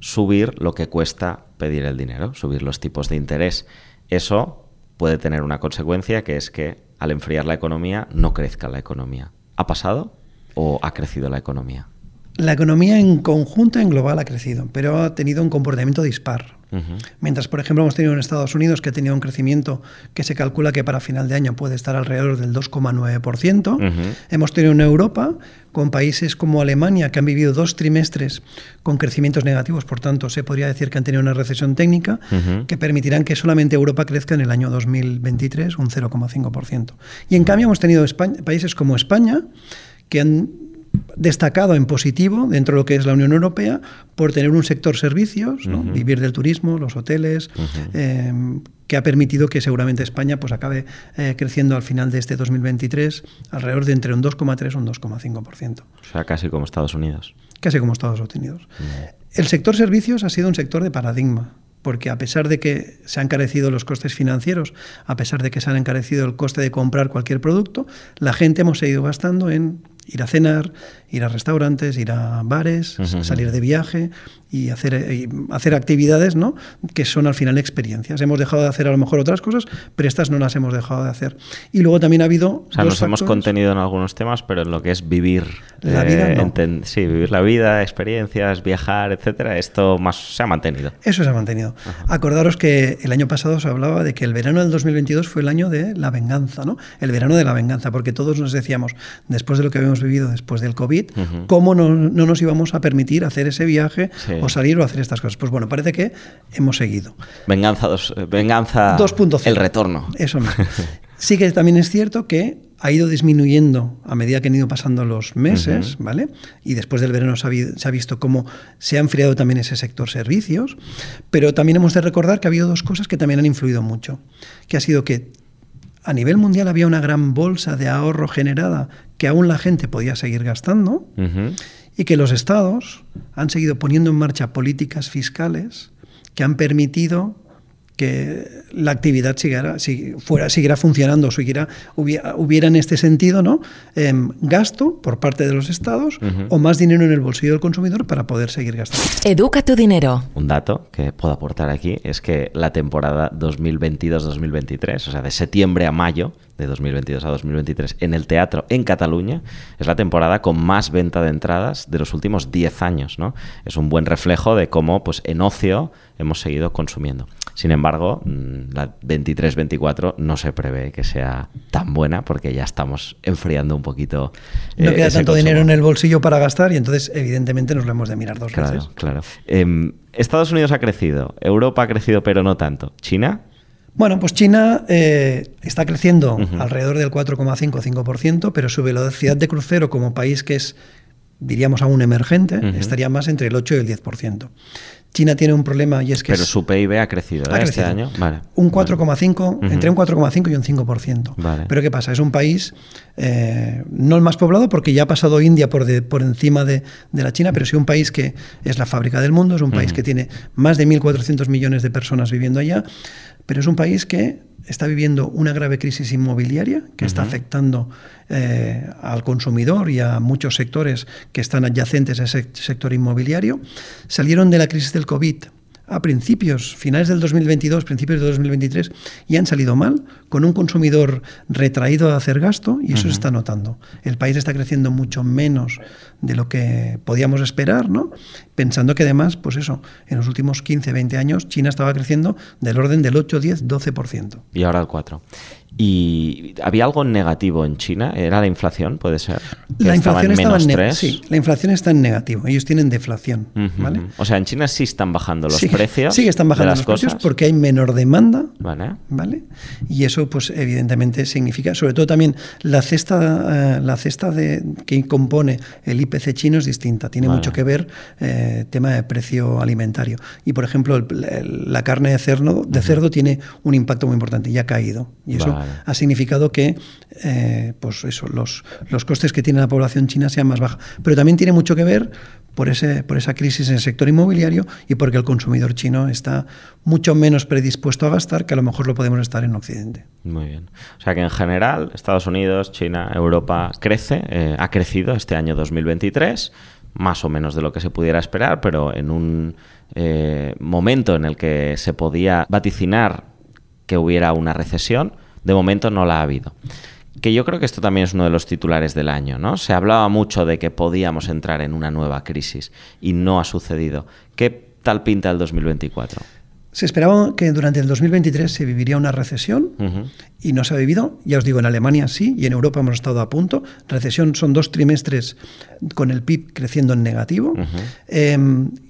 A: subir lo que cuesta pedir el dinero, subir los tipos de interés. Eso puede tener una consecuencia que es que al enfriar la economía no crezca la economía. ¿Ha pasado o ha crecido la economía?
C: La economía en conjunto, en global, ha crecido, pero ha tenido un comportamiento dispar. Mientras, por ejemplo, hemos tenido en Estados Unidos que ha tenido un crecimiento que se calcula que para final de año puede estar alrededor del 2,9%. Hemos tenido en Europa con países como Alemania que han vivido dos trimestres con crecimientos negativos, por tanto, se podría decir que han tenido una recesión técnica que permitirán que solamente Europa crezca en el año 2023 un 0,5%. Y en cambio hemos tenido países como España que han destacado en positivo dentro de lo que es la Unión Europea por tener un sector servicios, ¿no? vivir del turismo, los hoteles, eh, que ha permitido que seguramente España pues, acabe eh, creciendo al final de este 2023 alrededor de entre un 2,3 y un 2,5%.
A: O sea, casi como Estados Unidos.
C: Casi como Estados Unidos. El sector servicios ha sido un sector de paradigma porque a pesar de que se han encarecido los costes financieros, a pesar de que se han encarecido el coste de comprar cualquier producto, la gente hemos seguido gastando en ir a cenar, ir a restaurantes, ir a bares, salir de viaje y hacer, eh, hacer actividades ¿no? que son al final experiencias. Hemos dejado de hacer a lo mejor otras cosas, pero estas no las hemos dejado de hacer. Y luego también ha habido...
A: O sea, nos hemos contenido en algunos temas, pero en lo que es vivir la vida, eh, sí, vivir la vida, experiencias, viajar, etcétera, esto más se ha mantenido.
C: Eso se ha mantenido. Acordaros que el año pasado se hablaba de que el verano del 2022 fue el año de la venganza, ¿no? El verano de la venganza, porque todos nos decíamos, después de lo que habíamos vivido después del COVID, cómo no, nos íbamos a permitir hacer ese viaje o salir o hacer estas cosas. Pues bueno, parece que hemos seguido.
A: Venganza, dos, eh, venganza 2.0. El retorno.
C: Eso mismo. (laughs) Sí que también es cierto que ha ido disminuyendo a medida que han ido pasando los meses, ¿vale? Y después del verano se ha, visto cómo se ha enfriado también ese sector servicios, pero también hemos de recordar que ha habido dos cosas que también han influido mucho, que ha sido que a nivel mundial había una gran bolsa de ahorro generada que aún la gente podía seguir gastando y que los estados han seguido poniendo en marcha políticas fiscales que han permitido que la actividad siguiera, si fuera, siguiera funcionando, siguiera, hubiera, hubiera en este sentido ¿no? Em, gasto por parte de los estados o más dinero en el bolsillo del consumidor para poder seguir gastando.
B: Educa tu dinero.
A: Un dato que puedo aportar aquí es que la temporada 2022-2023, o sea, de septiembre a mayo, de 2022 a 2023 en el teatro en Cataluña es la temporada con más venta de entradas de los últimos 10 años. ¿no? Es un buen reflejo de cómo pues, en ocio hemos seguido consumiendo. Sin embargo, mm, la 23-24 no se prevé que sea tan buena porque ya estamos enfriando un poquito.
C: no queda eh, tanto dinero en el bolsillo para gastar y entonces evidentemente nos lo hemos de mirar dos
A: claro,
C: veces.
A: Claro, eh, Estados Unidos ha crecido, Europa ha crecido pero no tanto. ¿China?
C: Bueno, pues China eh, está creciendo alrededor del 4,5-5%, pero su velocidad de crucero como país que es, diríamos, aún emergente, estaría más entre el 8 y el 10%. China tiene un problema y es que...
A: Pero su PIB ha crecido, ¿eh? este año. Vale.
C: Un 4,5, entre un 4,5 y un 5%. Pero ¿qué pasa? Es un país eh, no el más poblado porque ya ha pasado India por, por encima de, la China, pero sí un país que es la fábrica del mundo, es un país que tiene más de 1.400 millones de personas viviendo allá, pero es un país que está viviendo una grave crisis inmobiliaria que está afectando eh, al consumidor y a muchos sectores que están adyacentes a ese sector inmobiliario. Salieron de la crisis del COVID a principios, finales del 2022, principios de 2023, y han salido mal, con un consumidor retraído a hacer gasto, y eso se está notando. El país está creciendo mucho menos de lo que podíamos esperar, ¿no? Pensando que además, pues eso, en los últimos 15, 20 años, China estaba creciendo del orden del 8, 10, 12%.
A: Y ahora el 4%. ¿Y había algo negativo en China? ¿Era la inflación, puede ser?
C: La inflación estaba en Sí, la inflación está en negativo. Ellos tienen deflación. ¿vale?
A: O sea, en China sí están bajando los precios.
C: Sí, están bajando
A: los
C: precios porque hay menor demanda. Vale. ¿vale? Y eso, pues, evidentemente significa, sobre todo también, la cesta, eh, la cesta de, que compone el IPC chino es distinta. Tiene mucho que ver eh, tema de precio alimentario. Y, por ejemplo, la carne de cerdo, de cerdo tiene un impacto muy importante y ha caído. Y eso ha significado que eh, pues eso, los, los costes que tiene la población china sean más bajos. Pero también tiene mucho que ver por, ese, por esa crisis en el sector inmobiliario y porque el consumidor chino está mucho menos predispuesto a gastar que a lo mejor lo podemos estar en Occidente.
A: Muy bien. O sea que en general Estados Unidos, China, Europa crece, eh, ha crecido este año 2023 más o menos de lo que se pudiera esperar, pero en un eh, momento en el que se podía vaticinar que hubiera una recesión, de momento no la ha habido. Que yo creo que esto también es uno de los titulares del año, ¿no? Se hablaba mucho de que podíamos entrar en una nueva crisis y no ha sucedido. ¿Qué tal pinta el 2024?
C: Se esperaba que durante el 2023 se viviría una recesión y no se ha vivido. Ya os digo, en Alemania sí y en Europa hemos estado a punto. Recesión son dos trimestres con el PIB creciendo en negativo. Eh,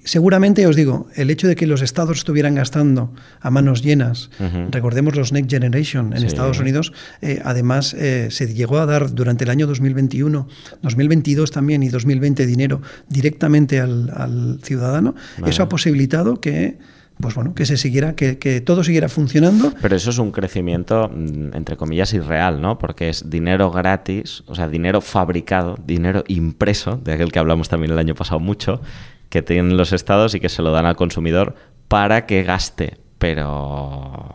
C: seguramente, os digo, el hecho de que los estados estuvieran gastando a manos llenas, recordemos los Next Generation en
A: Sí.
C: Estados Unidos, eh, además eh, se llegó a dar durante el año 2021, 2022 también y 2020 dinero directamente al, al ciudadano.
A: Vale.
C: Eso ha posibilitado que pues bueno, que se siguiera, que, que todo siguiera funcionando
A: Pero eso es un crecimiento, mm, entre comillas, irreal, ¿no? Porque es dinero gratis, o sea, dinero fabricado, dinero impreso, de aquel que hablamos también el año pasado mucho, que tienen los estados y que se lo dan al consumidor para que gaste. Pero.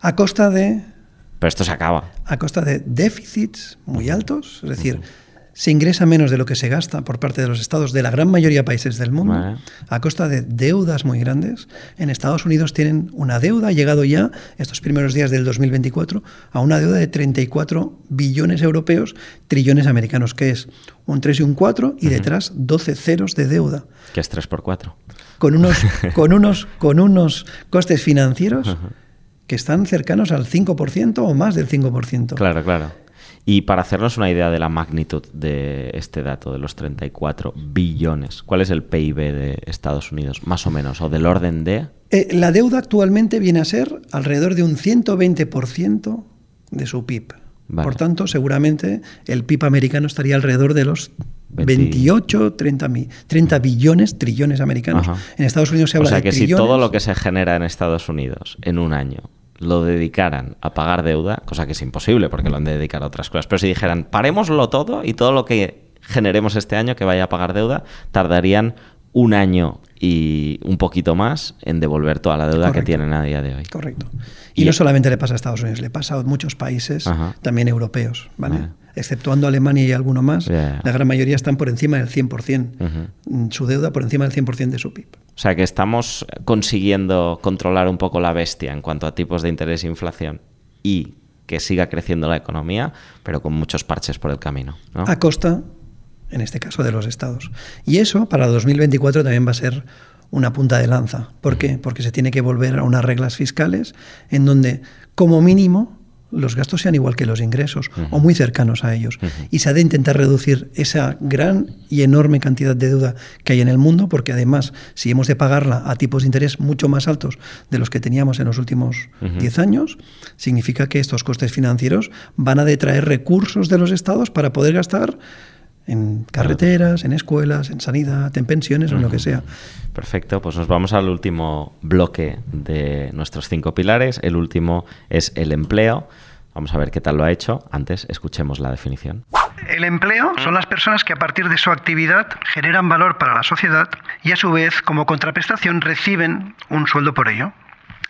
C: a costa de
A: Pero esto se acaba.
C: a costa de déficits muy altos, es decir, se ingresa menos de lo que se gasta por parte de los estados de la gran mayoría de países del mundo,
A: Vale.
C: a costa de deudas muy grandes. En Estados Unidos tienen una deuda, ha llegado ya estos primeros días del 2024 a una deuda de 34 billones europeos, trillones americanos, que es un 3 y un 4 y detrás 12 ceros de deuda
A: Que es 3 por 4
C: con unos, (laughs) con unos, con unos costes financieros que están cercanos al 5% o más del 5%.
A: Claro, claro. Y para hacernos una idea de la magnitud de este dato, de los 34 billones, ¿cuál es el PIB de Estados Unidos, más o menos? ¿O del orden de...?
C: Eh, la deuda actualmente viene a ser alrededor de un 120% de su PIB.
A: Vale.
C: Por tanto, seguramente el PIB americano estaría alrededor de los
A: 20.
C: 28, 30, mi- 30 billones, trillones americanos.
A: Ajá.
C: En Estados Unidos se
A: O
C: habla
A: sea
C: de
A: que si
C: trillones.
A: todo lo que se genera en Estados Unidos en un año lo dedicaran a pagar deuda, cosa que es imposible porque lo han de dedicar a otras cosas, pero si dijeran, parémoslo todo y todo lo que generemos este año que vaya a pagar deuda, tardarían un año y un poquito más en devolver toda la deuda que tienen a día de hoy.
C: Correcto. Y,
A: Y-
C: no solamente le pasa a Estados Unidos, le pasa a muchos países,
A: Ajá.
C: también europeos, ¿vale?
A: Vale.
C: Exceptuando Alemania y alguno más, la gran mayoría están por encima del 100%.
A: Ujú.
C: Mm, Su deuda por encima del 100% de su PIB.
A: O sea que estamos consiguiendo controlar un poco la bestia en cuanto a tipos de interés e inflación y que siga creciendo la economía, pero con muchos parches por el camino. ¿no?
C: a costa, en este caso, de los estados. Y eso para 2024 también va a ser una punta de lanza. ¿Por qué? Porque se tiene que volver a unas reglas fiscales en donde, como mínimo, los gastos sean igual que los ingresos o muy cercanos a ellos. Y se ha de intentar reducir esa gran y enorme cantidad de deuda que hay en el mundo, porque además, si hemos de pagarla a tipos de interés mucho más altos de los que teníamos en los últimos 10 años, significa que estos costes financieros van a detraer recursos de los estados para poder gastar en carreteras, en escuelas, en sanidad, en pensiones o en lo que sea.
A: Perfecto, pues nos vamos al último bloque de nuestros cinco pilares. El último es el empleo. Vamos a ver qué tal lo ha hecho. Antes, escuchemos la definición.
C: El empleo son las personas que a partir de su actividad generan valor para la sociedad y a su vez, como contraprestación, reciben un sueldo por ello.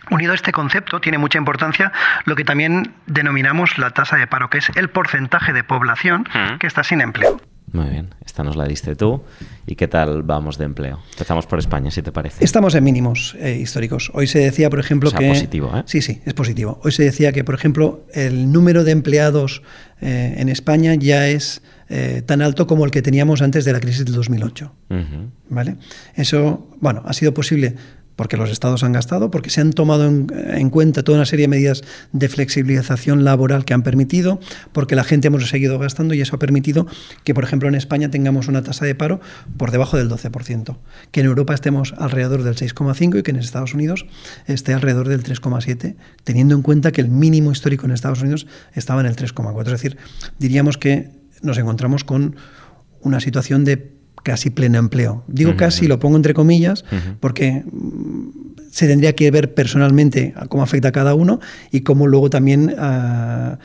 C: Unido a este concepto, tiene mucha importancia lo que también denominamos la tasa de paro, que es el porcentaje de población que está sin empleo.
A: Muy bien, esta nos la diste tú. ¿Y qué tal vamos de empleo? Empezamos por España, si te parece.
C: Estamos en mínimos eh, históricos. Hoy se decía, por ejemplo,
A: O sea,
C: que...
A: positivo, ¿eh?
C: Sí, sí, es positivo. Hoy se decía que, por ejemplo, el número de empleados eh, en España ya es eh, tan alto como el que teníamos antes de la crisis del 2008.
A: Ujú.
C: ¿Vale? Eso, bueno, ha sido posible porque los estados han gastado, porque se han tomado en, en, cuenta toda una serie de medidas de flexibilización laboral que han permitido, porque la gente hemos seguido gastando y eso ha permitido que, por ejemplo, en España tengamos una tasa de paro por debajo del 12%, que en Europa estemos alrededor del 6,5% y que en Estados Unidos esté alrededor del 3,7%, teniendo en cuenta que el mínimo histórico en Estados Unidos estaba en el 3,4%. Es decir, diríamos que nos encontramos con una situación de casi pleno empleo. Digo uh -huh. casi, lo pongo entre comillas, uh -huh. porque se tendría que ver personalmente cómo afecta a cada uno y cómo luego también uh,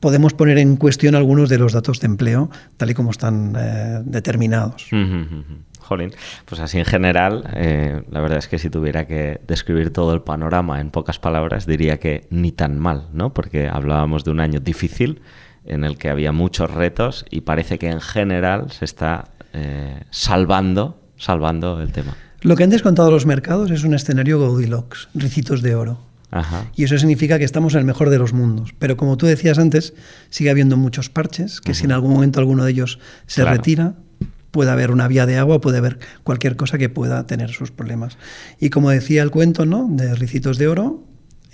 C: podemos poner en cuestión algunos de los datos de empleo tal y como están uh, determinados.
A: Uh -huh. Jolín, pues así en general, eh, la verdad es que si tuviera que describir todo el panorama en pocas palabras, diría que ni tan mal, ¿no? Porque hablábamos de un año difícil en el que había muchos retos y parece que en general se está eh, salvando, salvando el tema.
C: Lo que han descontado los mercados es un escenario Goldilocks, ricitos de oro.
A: Ajá.
C: Y eso significa que estamos en el mejor de los mundos. Pero como tú decías antes, sigue habiendo muchos parches, que si en algún momento alguno de ellos se
A: claro.
C: retira, puede haber una vía de agua, puede haber cualquier cosa que pueda tener sus problemas. Y como decía el cuento ¿no? de Ricitos de Oro,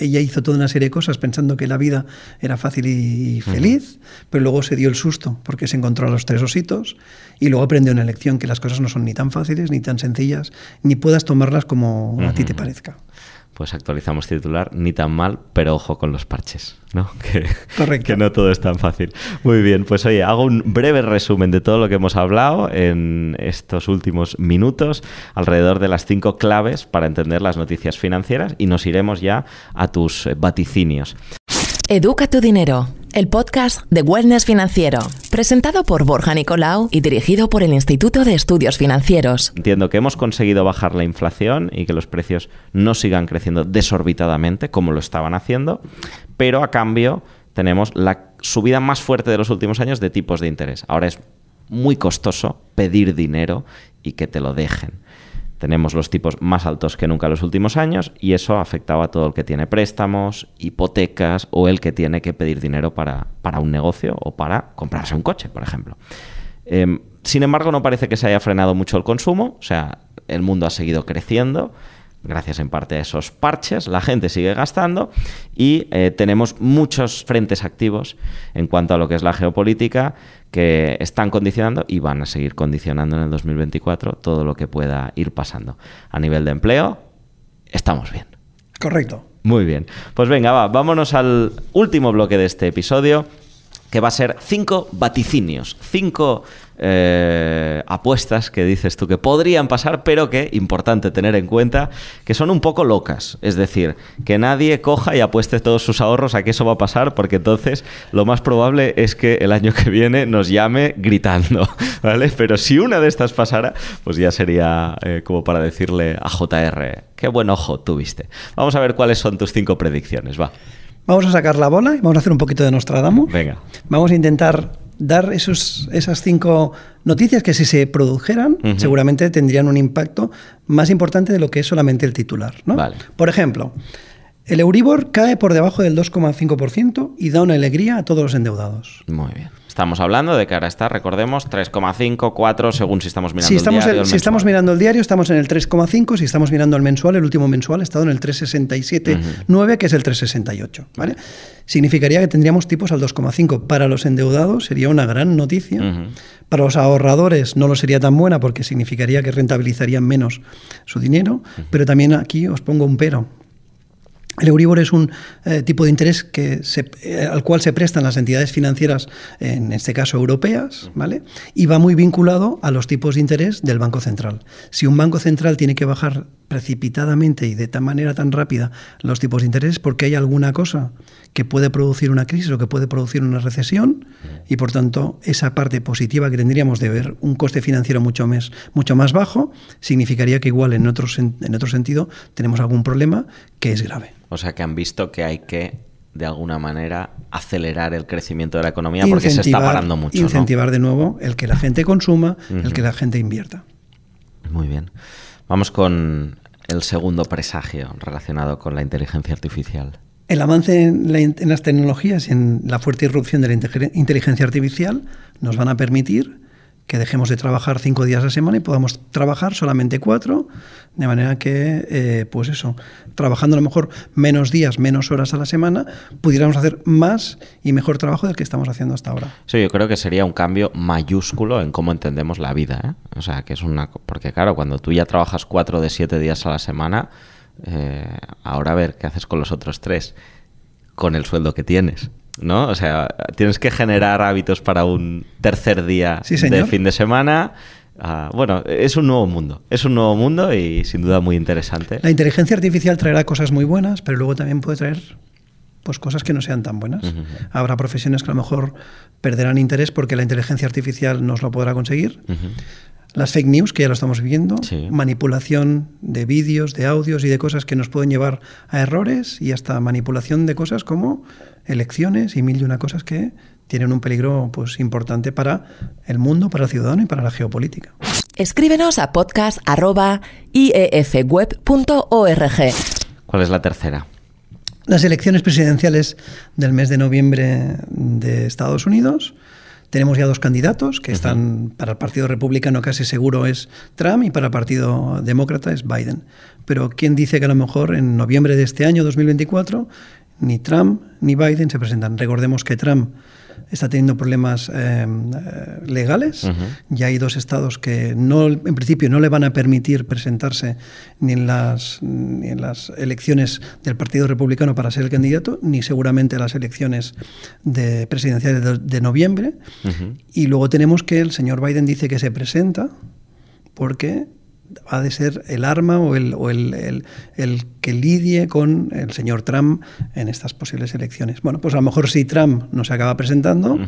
C: ella hizo toda una serie de cosas pensando que la vida era fácil y feliz, pero luego se dio el susto porque se encontró a los tres ositos y luego aprendió una lección que las cosas no son ni tan fáciles ni tan sencillas, ni puedas tomarlas como a ti te parezca
A: pues actualizamos titular, ni tan mal, pero ojo con los parches, ¿no? (laughs) Que,
C: Correcto.
A: que no todo es tan fácil. Muy bien, pues oye, hago un breve resumen de todo lo que hemos hablado en estos últimos minutos, alrededor de las cinco claves para entender las noticias financieras y nos iremos ya a tus vaticinios.
B: Educa tu dinero, el podcast de Wellness Financiero, presentado por Borja Nicolau y dirigido por el Instituto de Estudios Financieros.
A: Entiendo que hemos conseguido bajar la inflación y que los precios no sigan creciendo desorbitadamente como lo estaban haciendo, pero a cambio tenemos la subida más fuerte de los últimos años de tipos de interés. Ahora es muy costoso pedir dinero y que te lo dejen tenemos los tipos más altos que nunca en los últimos años y eso ha afectado a todo el que tiene préstamos, hipotecas o el que tiene que pedir dinero para, para un negocio o para comprarse un coche, por ejemplo. Eh, sin embargo, no parece que se haya frenado mucho el consumo, o sea, el mundo ha seguido creciendo gracias en parte a esos parches, la gente sigue gastando y eh, tenemos muchos frentes activos en cuanto a lo que es la geopolítica que están condicionando y van a seguir condicionando en el 2024 todo lo que pueda ir pasando. A nivel de empleo, estamos bien.
C: Correcto.
A: Muy bien. Pues venga, va, vámonos al último bloque de este episodio, que va a ser cinco vaticinios, cinco eh, apuestas que dices tú que podrían pasar, pero que, importante tener en cuenta, que son un poco locas. Es decir, que nadie coja y apueste todos sus ahorros a que eso va a pasar, porque entonces lo más probable es que el año que viene nos llame gritando, (laughs) ¿vale? Pero si una de estas pasara, pues ya sería eh, como para decirle a JR, qué buen ojo tuviste. Vamos a ver cuáles son tus cinco predicciones, va.
C: Vamos a sacar la bola y vamos a hacer un poquito de Nostradamus.
A: Venga.
C: Vamos a intentar dar esos, esas cinco noticias que si se produjeran seguramente tendrían un impacto más importante de lo que es solamente el titular. ¿no?
A: Vale.
C: Por ejemplo, el Euribor cae por debajo del 2,5% y da una alegría a todos los endeudados.
A: Muy bien. Estamos hablando de que ahora está, recordemos, 3,5, 4, según si estamos mirando
C: Si estamos,
A: el diario.
C: el-
A: el
C: si estamos mirando el diario, estamos en el 3,5. Si estamos mirando el mensual, el último mensual ha estado en el 3,67,9, que es el 3,68. ¿vale? Significaría que tendríamos tipos al 2,5. Para los endeudados sería una gran noticia. Para los ahorradores no lo sería tan buena porque significaría que rentabilizarían menos su dinero. Pero también aquí os pongo un pero. El Euribor es un eh, tipo de interés que se- eh, al cual se prestan las entidades financieras, en este caso europeas, ¿vale? Y va muy vinculado a los tipos de interés del Banco Central. Si un Banco Central tiene que bajar precipitadamente y de tal manera tan rápida los tipos de interés, porque hay alguna cosa que puede producir una crisis o que puede producir una recesión, y por tanto esa parte positiva que tendríamos de ver un coste financiero mucho más, mucho más bajo, significaría que igual en otro, en otro sentido tenemos algún problema que es grave.
A: O sea que han visto que hay que, de alguna manera, acelerar el crecimiento de la economía porque se está parando mucho. ¿no?
C: Incentivar de nuevo el que la gente consuma, el que la gente invierta.
A: Muy bien. Vamos con el segundo presagio relacionado con la inteligencia artificial.
C: El avance en, la en las tecnologías y en la fuerte irrupción de la inte- inteligencia artificial nos van a permitir que dejemos de trabajar cinco días a la semana y podamos trabajar solamente cuatro, de manera que, eh, pues eso, trabajando a lo mejor menos días, menos horas a la semana, pudiéramos hacer más y mejor trabajo del que estamos haciendo hasta ahora.
A: Sí, yo creo que sería un cambio mayúsculo en cómo entendemos la vida. ¿eh? O sea, que es una. Porque, claro, cuando tú ya trabajas cuatro de siete días a la semana, eh, ahora a ver qué haces con los otros tres, con el sueldo que tienes. ¿No? O sea, tienes que generar hábitos para un tercer día
C: Sí,
A: de fin de semana. Ah, bueno, es un nuevo mundo. Es un nuevo mundo y sin duda muy interesante.
C: La inteligencia artificial traerá cosas muy buenas, pero luego también puede traer pues, cosas que no sean tan buenas. Habrá profesiones que a lo mejor perderán interés porque la inteligencia artificial nos lo podrá conseguir. Las fake news, que ya lo estamos viviendo,
A: Sí.
C: manipulación de vídeos, de audios y de cosas que nos pueden llevar a errores y hasta manipulación de cosas como elecciones y mil y una cosas que tienen un peligro pues, importante para el mundo, para el ciudadano y para la geopolítica.
B: Escríbenos a podcast.iefweb.org.
A: ¿Cuál es la tercera?
C: Las elecciones presidenciales del mes de noviembre de Estados Unidos Tenemos ya dos candidatos que están para el Partido Republicano casi seguro es Trump y para el Partido Demócrata es Biden. Pero ¿quién dice que a lo mejor en noviembre de este año 2024 ni Trump ni Biden se presentan? Recordemos que Trump está teniendo problemas eh, legales. Ya hay dos estados que no, en principio no le van a permitir presentarse ni en las, ni en las elecciones del Partido Republicano para ser el candidato, ni seguramente las elecciones de presidenciales de, de noviembre. Y luego tenemos que el señor Biden dice que se presenta porque ha de ser el arma o, el, o el, el, que lidie con el señor Trump en estas posibles elecciones. Bueno, pues a lo mejor si Trump no se acaba presentando,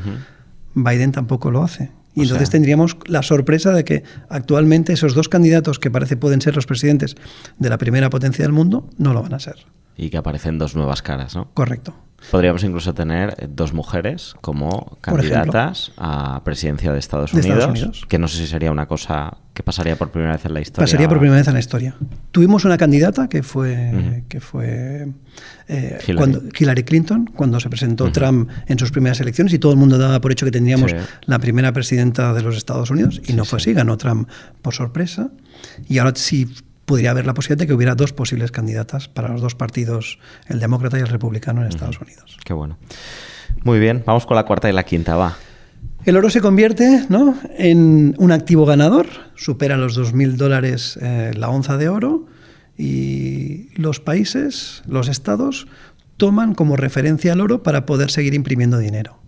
C: Biden tampoco lo hace. Y entonces tendríamos la sorpresa de que actualmente esos dos candidatos que parece pueden ser los presidentes de la primera potencia del mundo no lo van a ser.
A: Y que aparecen dos nuevas caras, ¿no?
C: Correcto.
A: Podríamos incluso tener eh, dos mujeres como candidatas a presidencia de Estados, Unidos, que no sé si sería una cosa que pasaría por primera vez en la historia.
C: Pasaría por primera vez en la historia. Tuvimos una candidata que fue, que fue eh, Hillary. Cuando, Hillary. Clinton, cuando se presentó Trump en sus primeras elecciones y todo el mundo daba por hecho que tendríamos la primera presidenta de los Estados Unidos y no fue así, ganó Trump por sorpresa. Y ahora sí podría haber la posibilidad de que hubiera dos posibles candidatas para los dos partidos, el demócrata y el republicano en Estados Unidos.
A: Qué bueno. Muy bien, vamos con la cuarta y la quinta, va.
C: El oro se convierte ¿no? en un activo ganador, supera los 2.000 dólares eh, la onza de oro y los países, los estados, toman como referencia el oro para poder seguir imprimiendo dinero.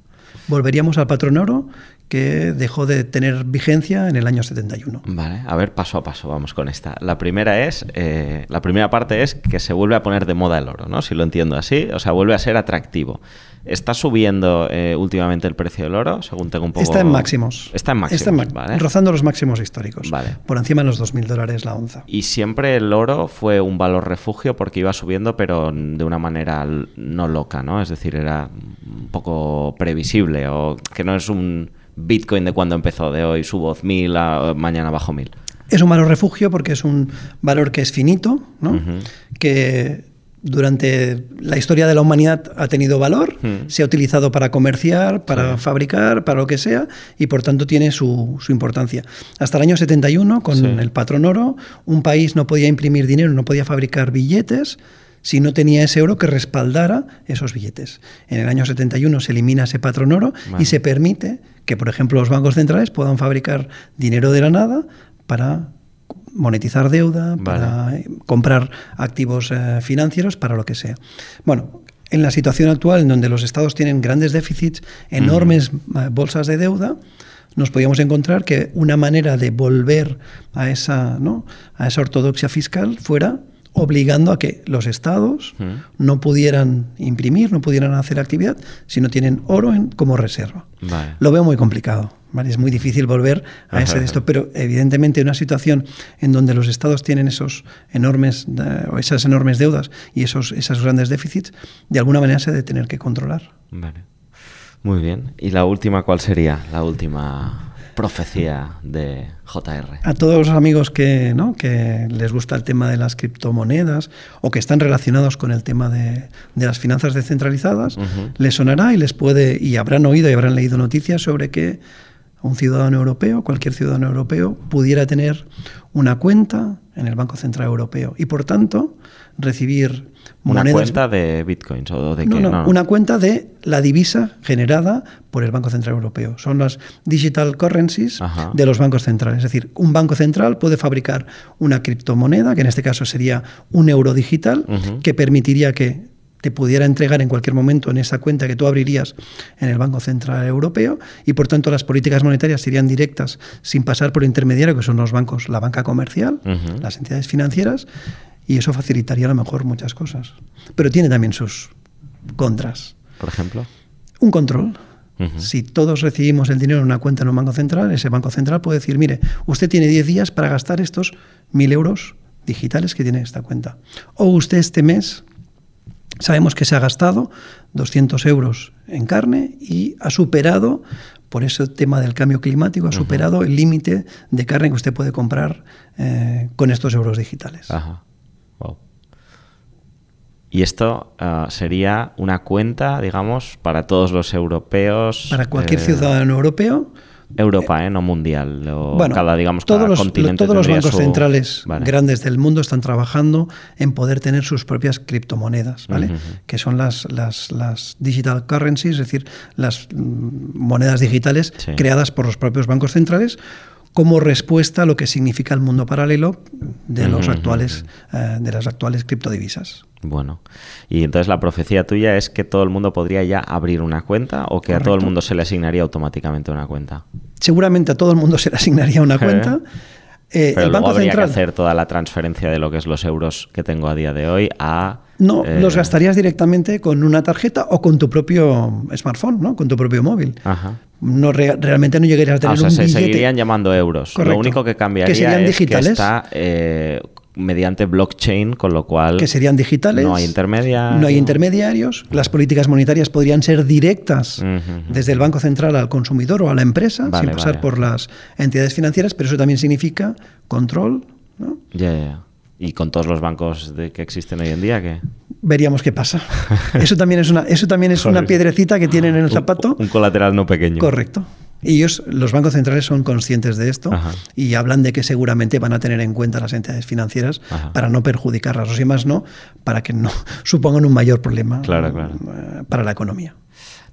C: Volveríamos al patrón oro que dejó de tener vigencia en el año 71.
A: Vale, a ver, paso a paso, vamos con esta. La primera es, eh, la primera parte es que se vuelve a poner de moda el oro, ¿no? Si lo entiendo así, o sea, vuelve a ser atractivo. ¿Está subiendo eh, últimamente el precio del oro, según tengo un poco...
C: Está en máximos.
A: Está en máximos,
C: vale. Rozando los máximos históricos.
A: Vale.
C: Por encima de los 2.000 dólares la onza.
A: Y siempre el oro fue un valor refugio porque iba subiendo, pero de una manera no loca, ¿no? Es decir, era un poco previsible o que no es un Bitcoin de cuando empezó, de hoy subo 1000, a, mañana bajo 1000.
C: Es un valor refugio porque es un valor que es finito, ¿no? que durante la historia de la humanidad ha tenido valor, se ha utilizado para comerciar, para fabricar, para lo que sea, y por tanto tiene su, su importancia. Hasta el año 71, con el patrón oro, un país no podía imprimir dinero, no podía fabricar billetes, si no tenía ese oro que respaldara esos billetes. En el año 71 se elimina ese patrón oro y se permite que, por ejemplo, los bancos centrales puedan fabricar dinero de la nada para monetizar deuda, para comprar activos eh, financieros, para lo que sea. Bueno, en la situación actual, en donde los estados tienen grandes déficits, enormes eh, bolsas de deuda, nos podíamos encontrar que una manera de volver a esa, ¿no? a esa ortodoxia fiscal fuera obligando a que los estados no pudieran imprimir, no pudieran hacer actividad si no tienen oro en, como reserva. Lo veo muy complicado. Es muy difícil volver a ese de esto, pero evidentemente una situación en donde los estados tienen esos enormes, o esas enormes deudas y esos, esos grandes déficits, de alguna manera se debe tener que controlar.
A: Muy bien. ¿Y la última cuál sería? La última profecía de JR.
C: A todos los amigos que, ¿no? que les gusta el tema de las criptomonedas o que están relacionados con el tema de, de las finanzas descentralizadas, les sonará y les puede, y habrán oído y habrán leído noticias sobre que un ciudadano europeo, cualquier ciudadano europeo, pudiera tener una cuenta en el Banco Central Europeo y por tanto recibir
A: ¿Una cuenta de bitcoins o de
C: qué? No, una cuenta de la divisa generada por el Banco Central Europeo. Son las digital currencies de los bancos centrales. Es decir, un banco central puede fabricar una criptomoneda, que en este caso sería un euro digital, que permitiría que te pudiera entregar en cualquier momento en esa cuenta que tú abrirías en el Banco Central Europeo y por tanto las políticas monetarias serían directas sin pasar por intermediario que son los bancos, la banca comercial, las entidades financieras y eso facilitaría a lo mejor muchas cosas. Pero tiene también sus contras.
A: Por ejemplo.
C: Un control. Si todos recibimos el dinero en una cuenta en un banco central, ese banco central puede decir, mire, usted tiene 10 días para gastar estos 1.000 euros digitales que tiene esta cuenta. O usted este mes sabemos que se ha gastado 200 euros en carne y ha superado, por ese tema del cambio climático, ha superado el límite de carne que usted puede comprar eh, con estos euros digitales.
A: Ajá. Y esto uh, sería una cuenta, digamos, para todos los europeos.
C: Para cualquier eh, ciudadano europeo.
A: Europa, ¿eh? no mundial. O
C: bueno,
A: cada, digamos,
C: todos
A: cada
C: los,
A: continente
C: todos los bancos
A: su-
C: centrales
A: Vale.
C: grandes del mundo están trabajando en poder tener sus propias criptomonedas, ¿vale? Que son las, las, las digital currencies, es decir, las mm, monedas digitales
A: Sí.
C: creadas por los propios bancos centrales como respuesta a lo que significa el mundo paralelo de los actuales eh, de las actuales criptodivisas.
A: Bueno, y entonces la profecía tuya es que todo el mundo podría ya abrir una cuenta o que a todo el mundo se le asignaría automáticamente una cuenta.
C: Seguramente a todo el mundo se le asignaría una (laughs) cuenta. Eh,
A: Pero
C: el
A: luego
C: Banco
A: habría
C: Central
A: que hacer toda la transferencia de lo que es los euros que tengo a día de hoy a...
C: No,
A: eh,
C: los gastarías directamente con una tarjeta o con tu propio smartphone, ¿no? Con tu propio móvil.
A: Ajá.
C: No re- realmente no llegarías a
A: Ah,
C: tener
A: o sea,
C: un
A: se
C: billete.
A: seguirían llamando euros.
C: Correcto.
A: Lo único que cambiaría
C: Que serían
A: es que está eh, mediante blockchain, con lo cual...
C: que serían digitales.
A: No hay intermediarios.
C: No hay intermediarios. Las políticas monetarias podrían ser directas desde el Banco Central al consumidor o a la empresa,
A: Vale,
C: sin pasar
A: vale.
C: por las entidades financieras, pero eso también significa control. ¿no?
A: Ya, ya, ya. Y con todos los bancos de- que existen hoy en día, que
C: Veríamos qué pasa. (laughs) Eso también es una, eso también es una piedrecita que tienen en el zapato.
A: Un, un colateral no pequeño.
C: Correcto. Y ellos, los bancos centrales son conscientes de esto
A: Ajá.
C: y hablan de que seguramente van a tener en cuenta las entidades financieras
A: Ajá.
C: para no perjudicarlas, o si más no, para que no (laughs) supongan un mayor problema
A: Claro, claro.
C: eh, para la economía.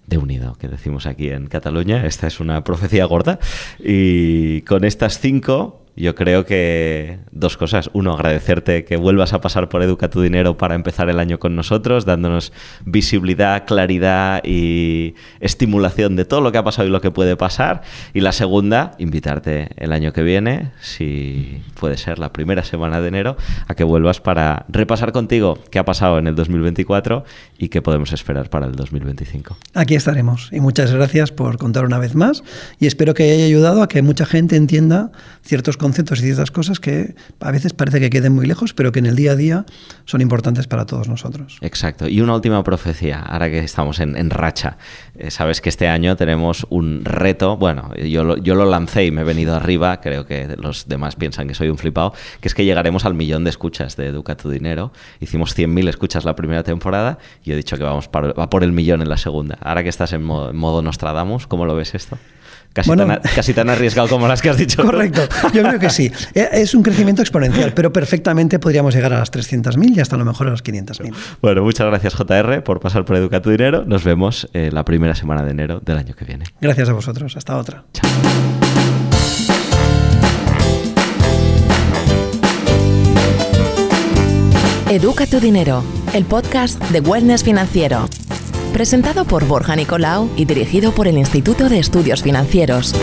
A: de unido que decimos aquí en Cataluña. Esta es una profecía gorda. Y con estas cinco, yo creo que dos cosas. Uno, agradecerte que vuelvas a pasar por Educa tu Dinero para empezar el año con nosotros, dándonos visibilidad, claridad y estimulación de todo lo que ha pasado y lo que puede pasar. Y la segunda, invitarte el año que viene, si puede ser la primera semana de enero, a que vuelvas para repasar contigo qué ha pasado en el 2024 y qué podemos esperar para el 2025.
C: Aquí estaremos y muchas gracias por contar una vez más y espero que haya ayudado a que mucha gente entienda ciertos conceptos y ciertas cosas que a veces parece que queden muy lejos, pero que en el día a día son importantes para todos nosotros.
A: Exacto. Y una última profecía, ahora que estamos en, racha. Eh, sabes que este año tenemos un reto, bueno, yo lo, yo lo lancé y me he venido arriba, creo que los demás piensan que soy un flipado, que es que llegaremos al millón de escuchas de Educa tu Dinero. Hicimos 100.000 escuchas la primera temporada y he dicho que vamos para- va por el millón en la segunda. Ahora que estás en modo, en modo Nostradamus, ¿cómo lo ves esto? Casi,
C: Bueno.
A: tan, casi tan arriesgado como las que has dicho.
C: Correcto, yo creo que sí. (laughs) Eh, Es un crecimiento exponencial, pero perfectamente podríamos llegar a las 300.000 y hasta a lo mejor a las 500.000.
A: Bueno, muchas gracias JR por pasar por Educa tu Dinero. Nos vemos eh, la primera semana de enero del año que viene.
C: Gracias a vosotros. Hasta otra.
B: Educa tu dinero, el podcast de Wellness Financiero. Presentado por Borja Nicolau y dirigido por el Instituto de Estudios Financieros.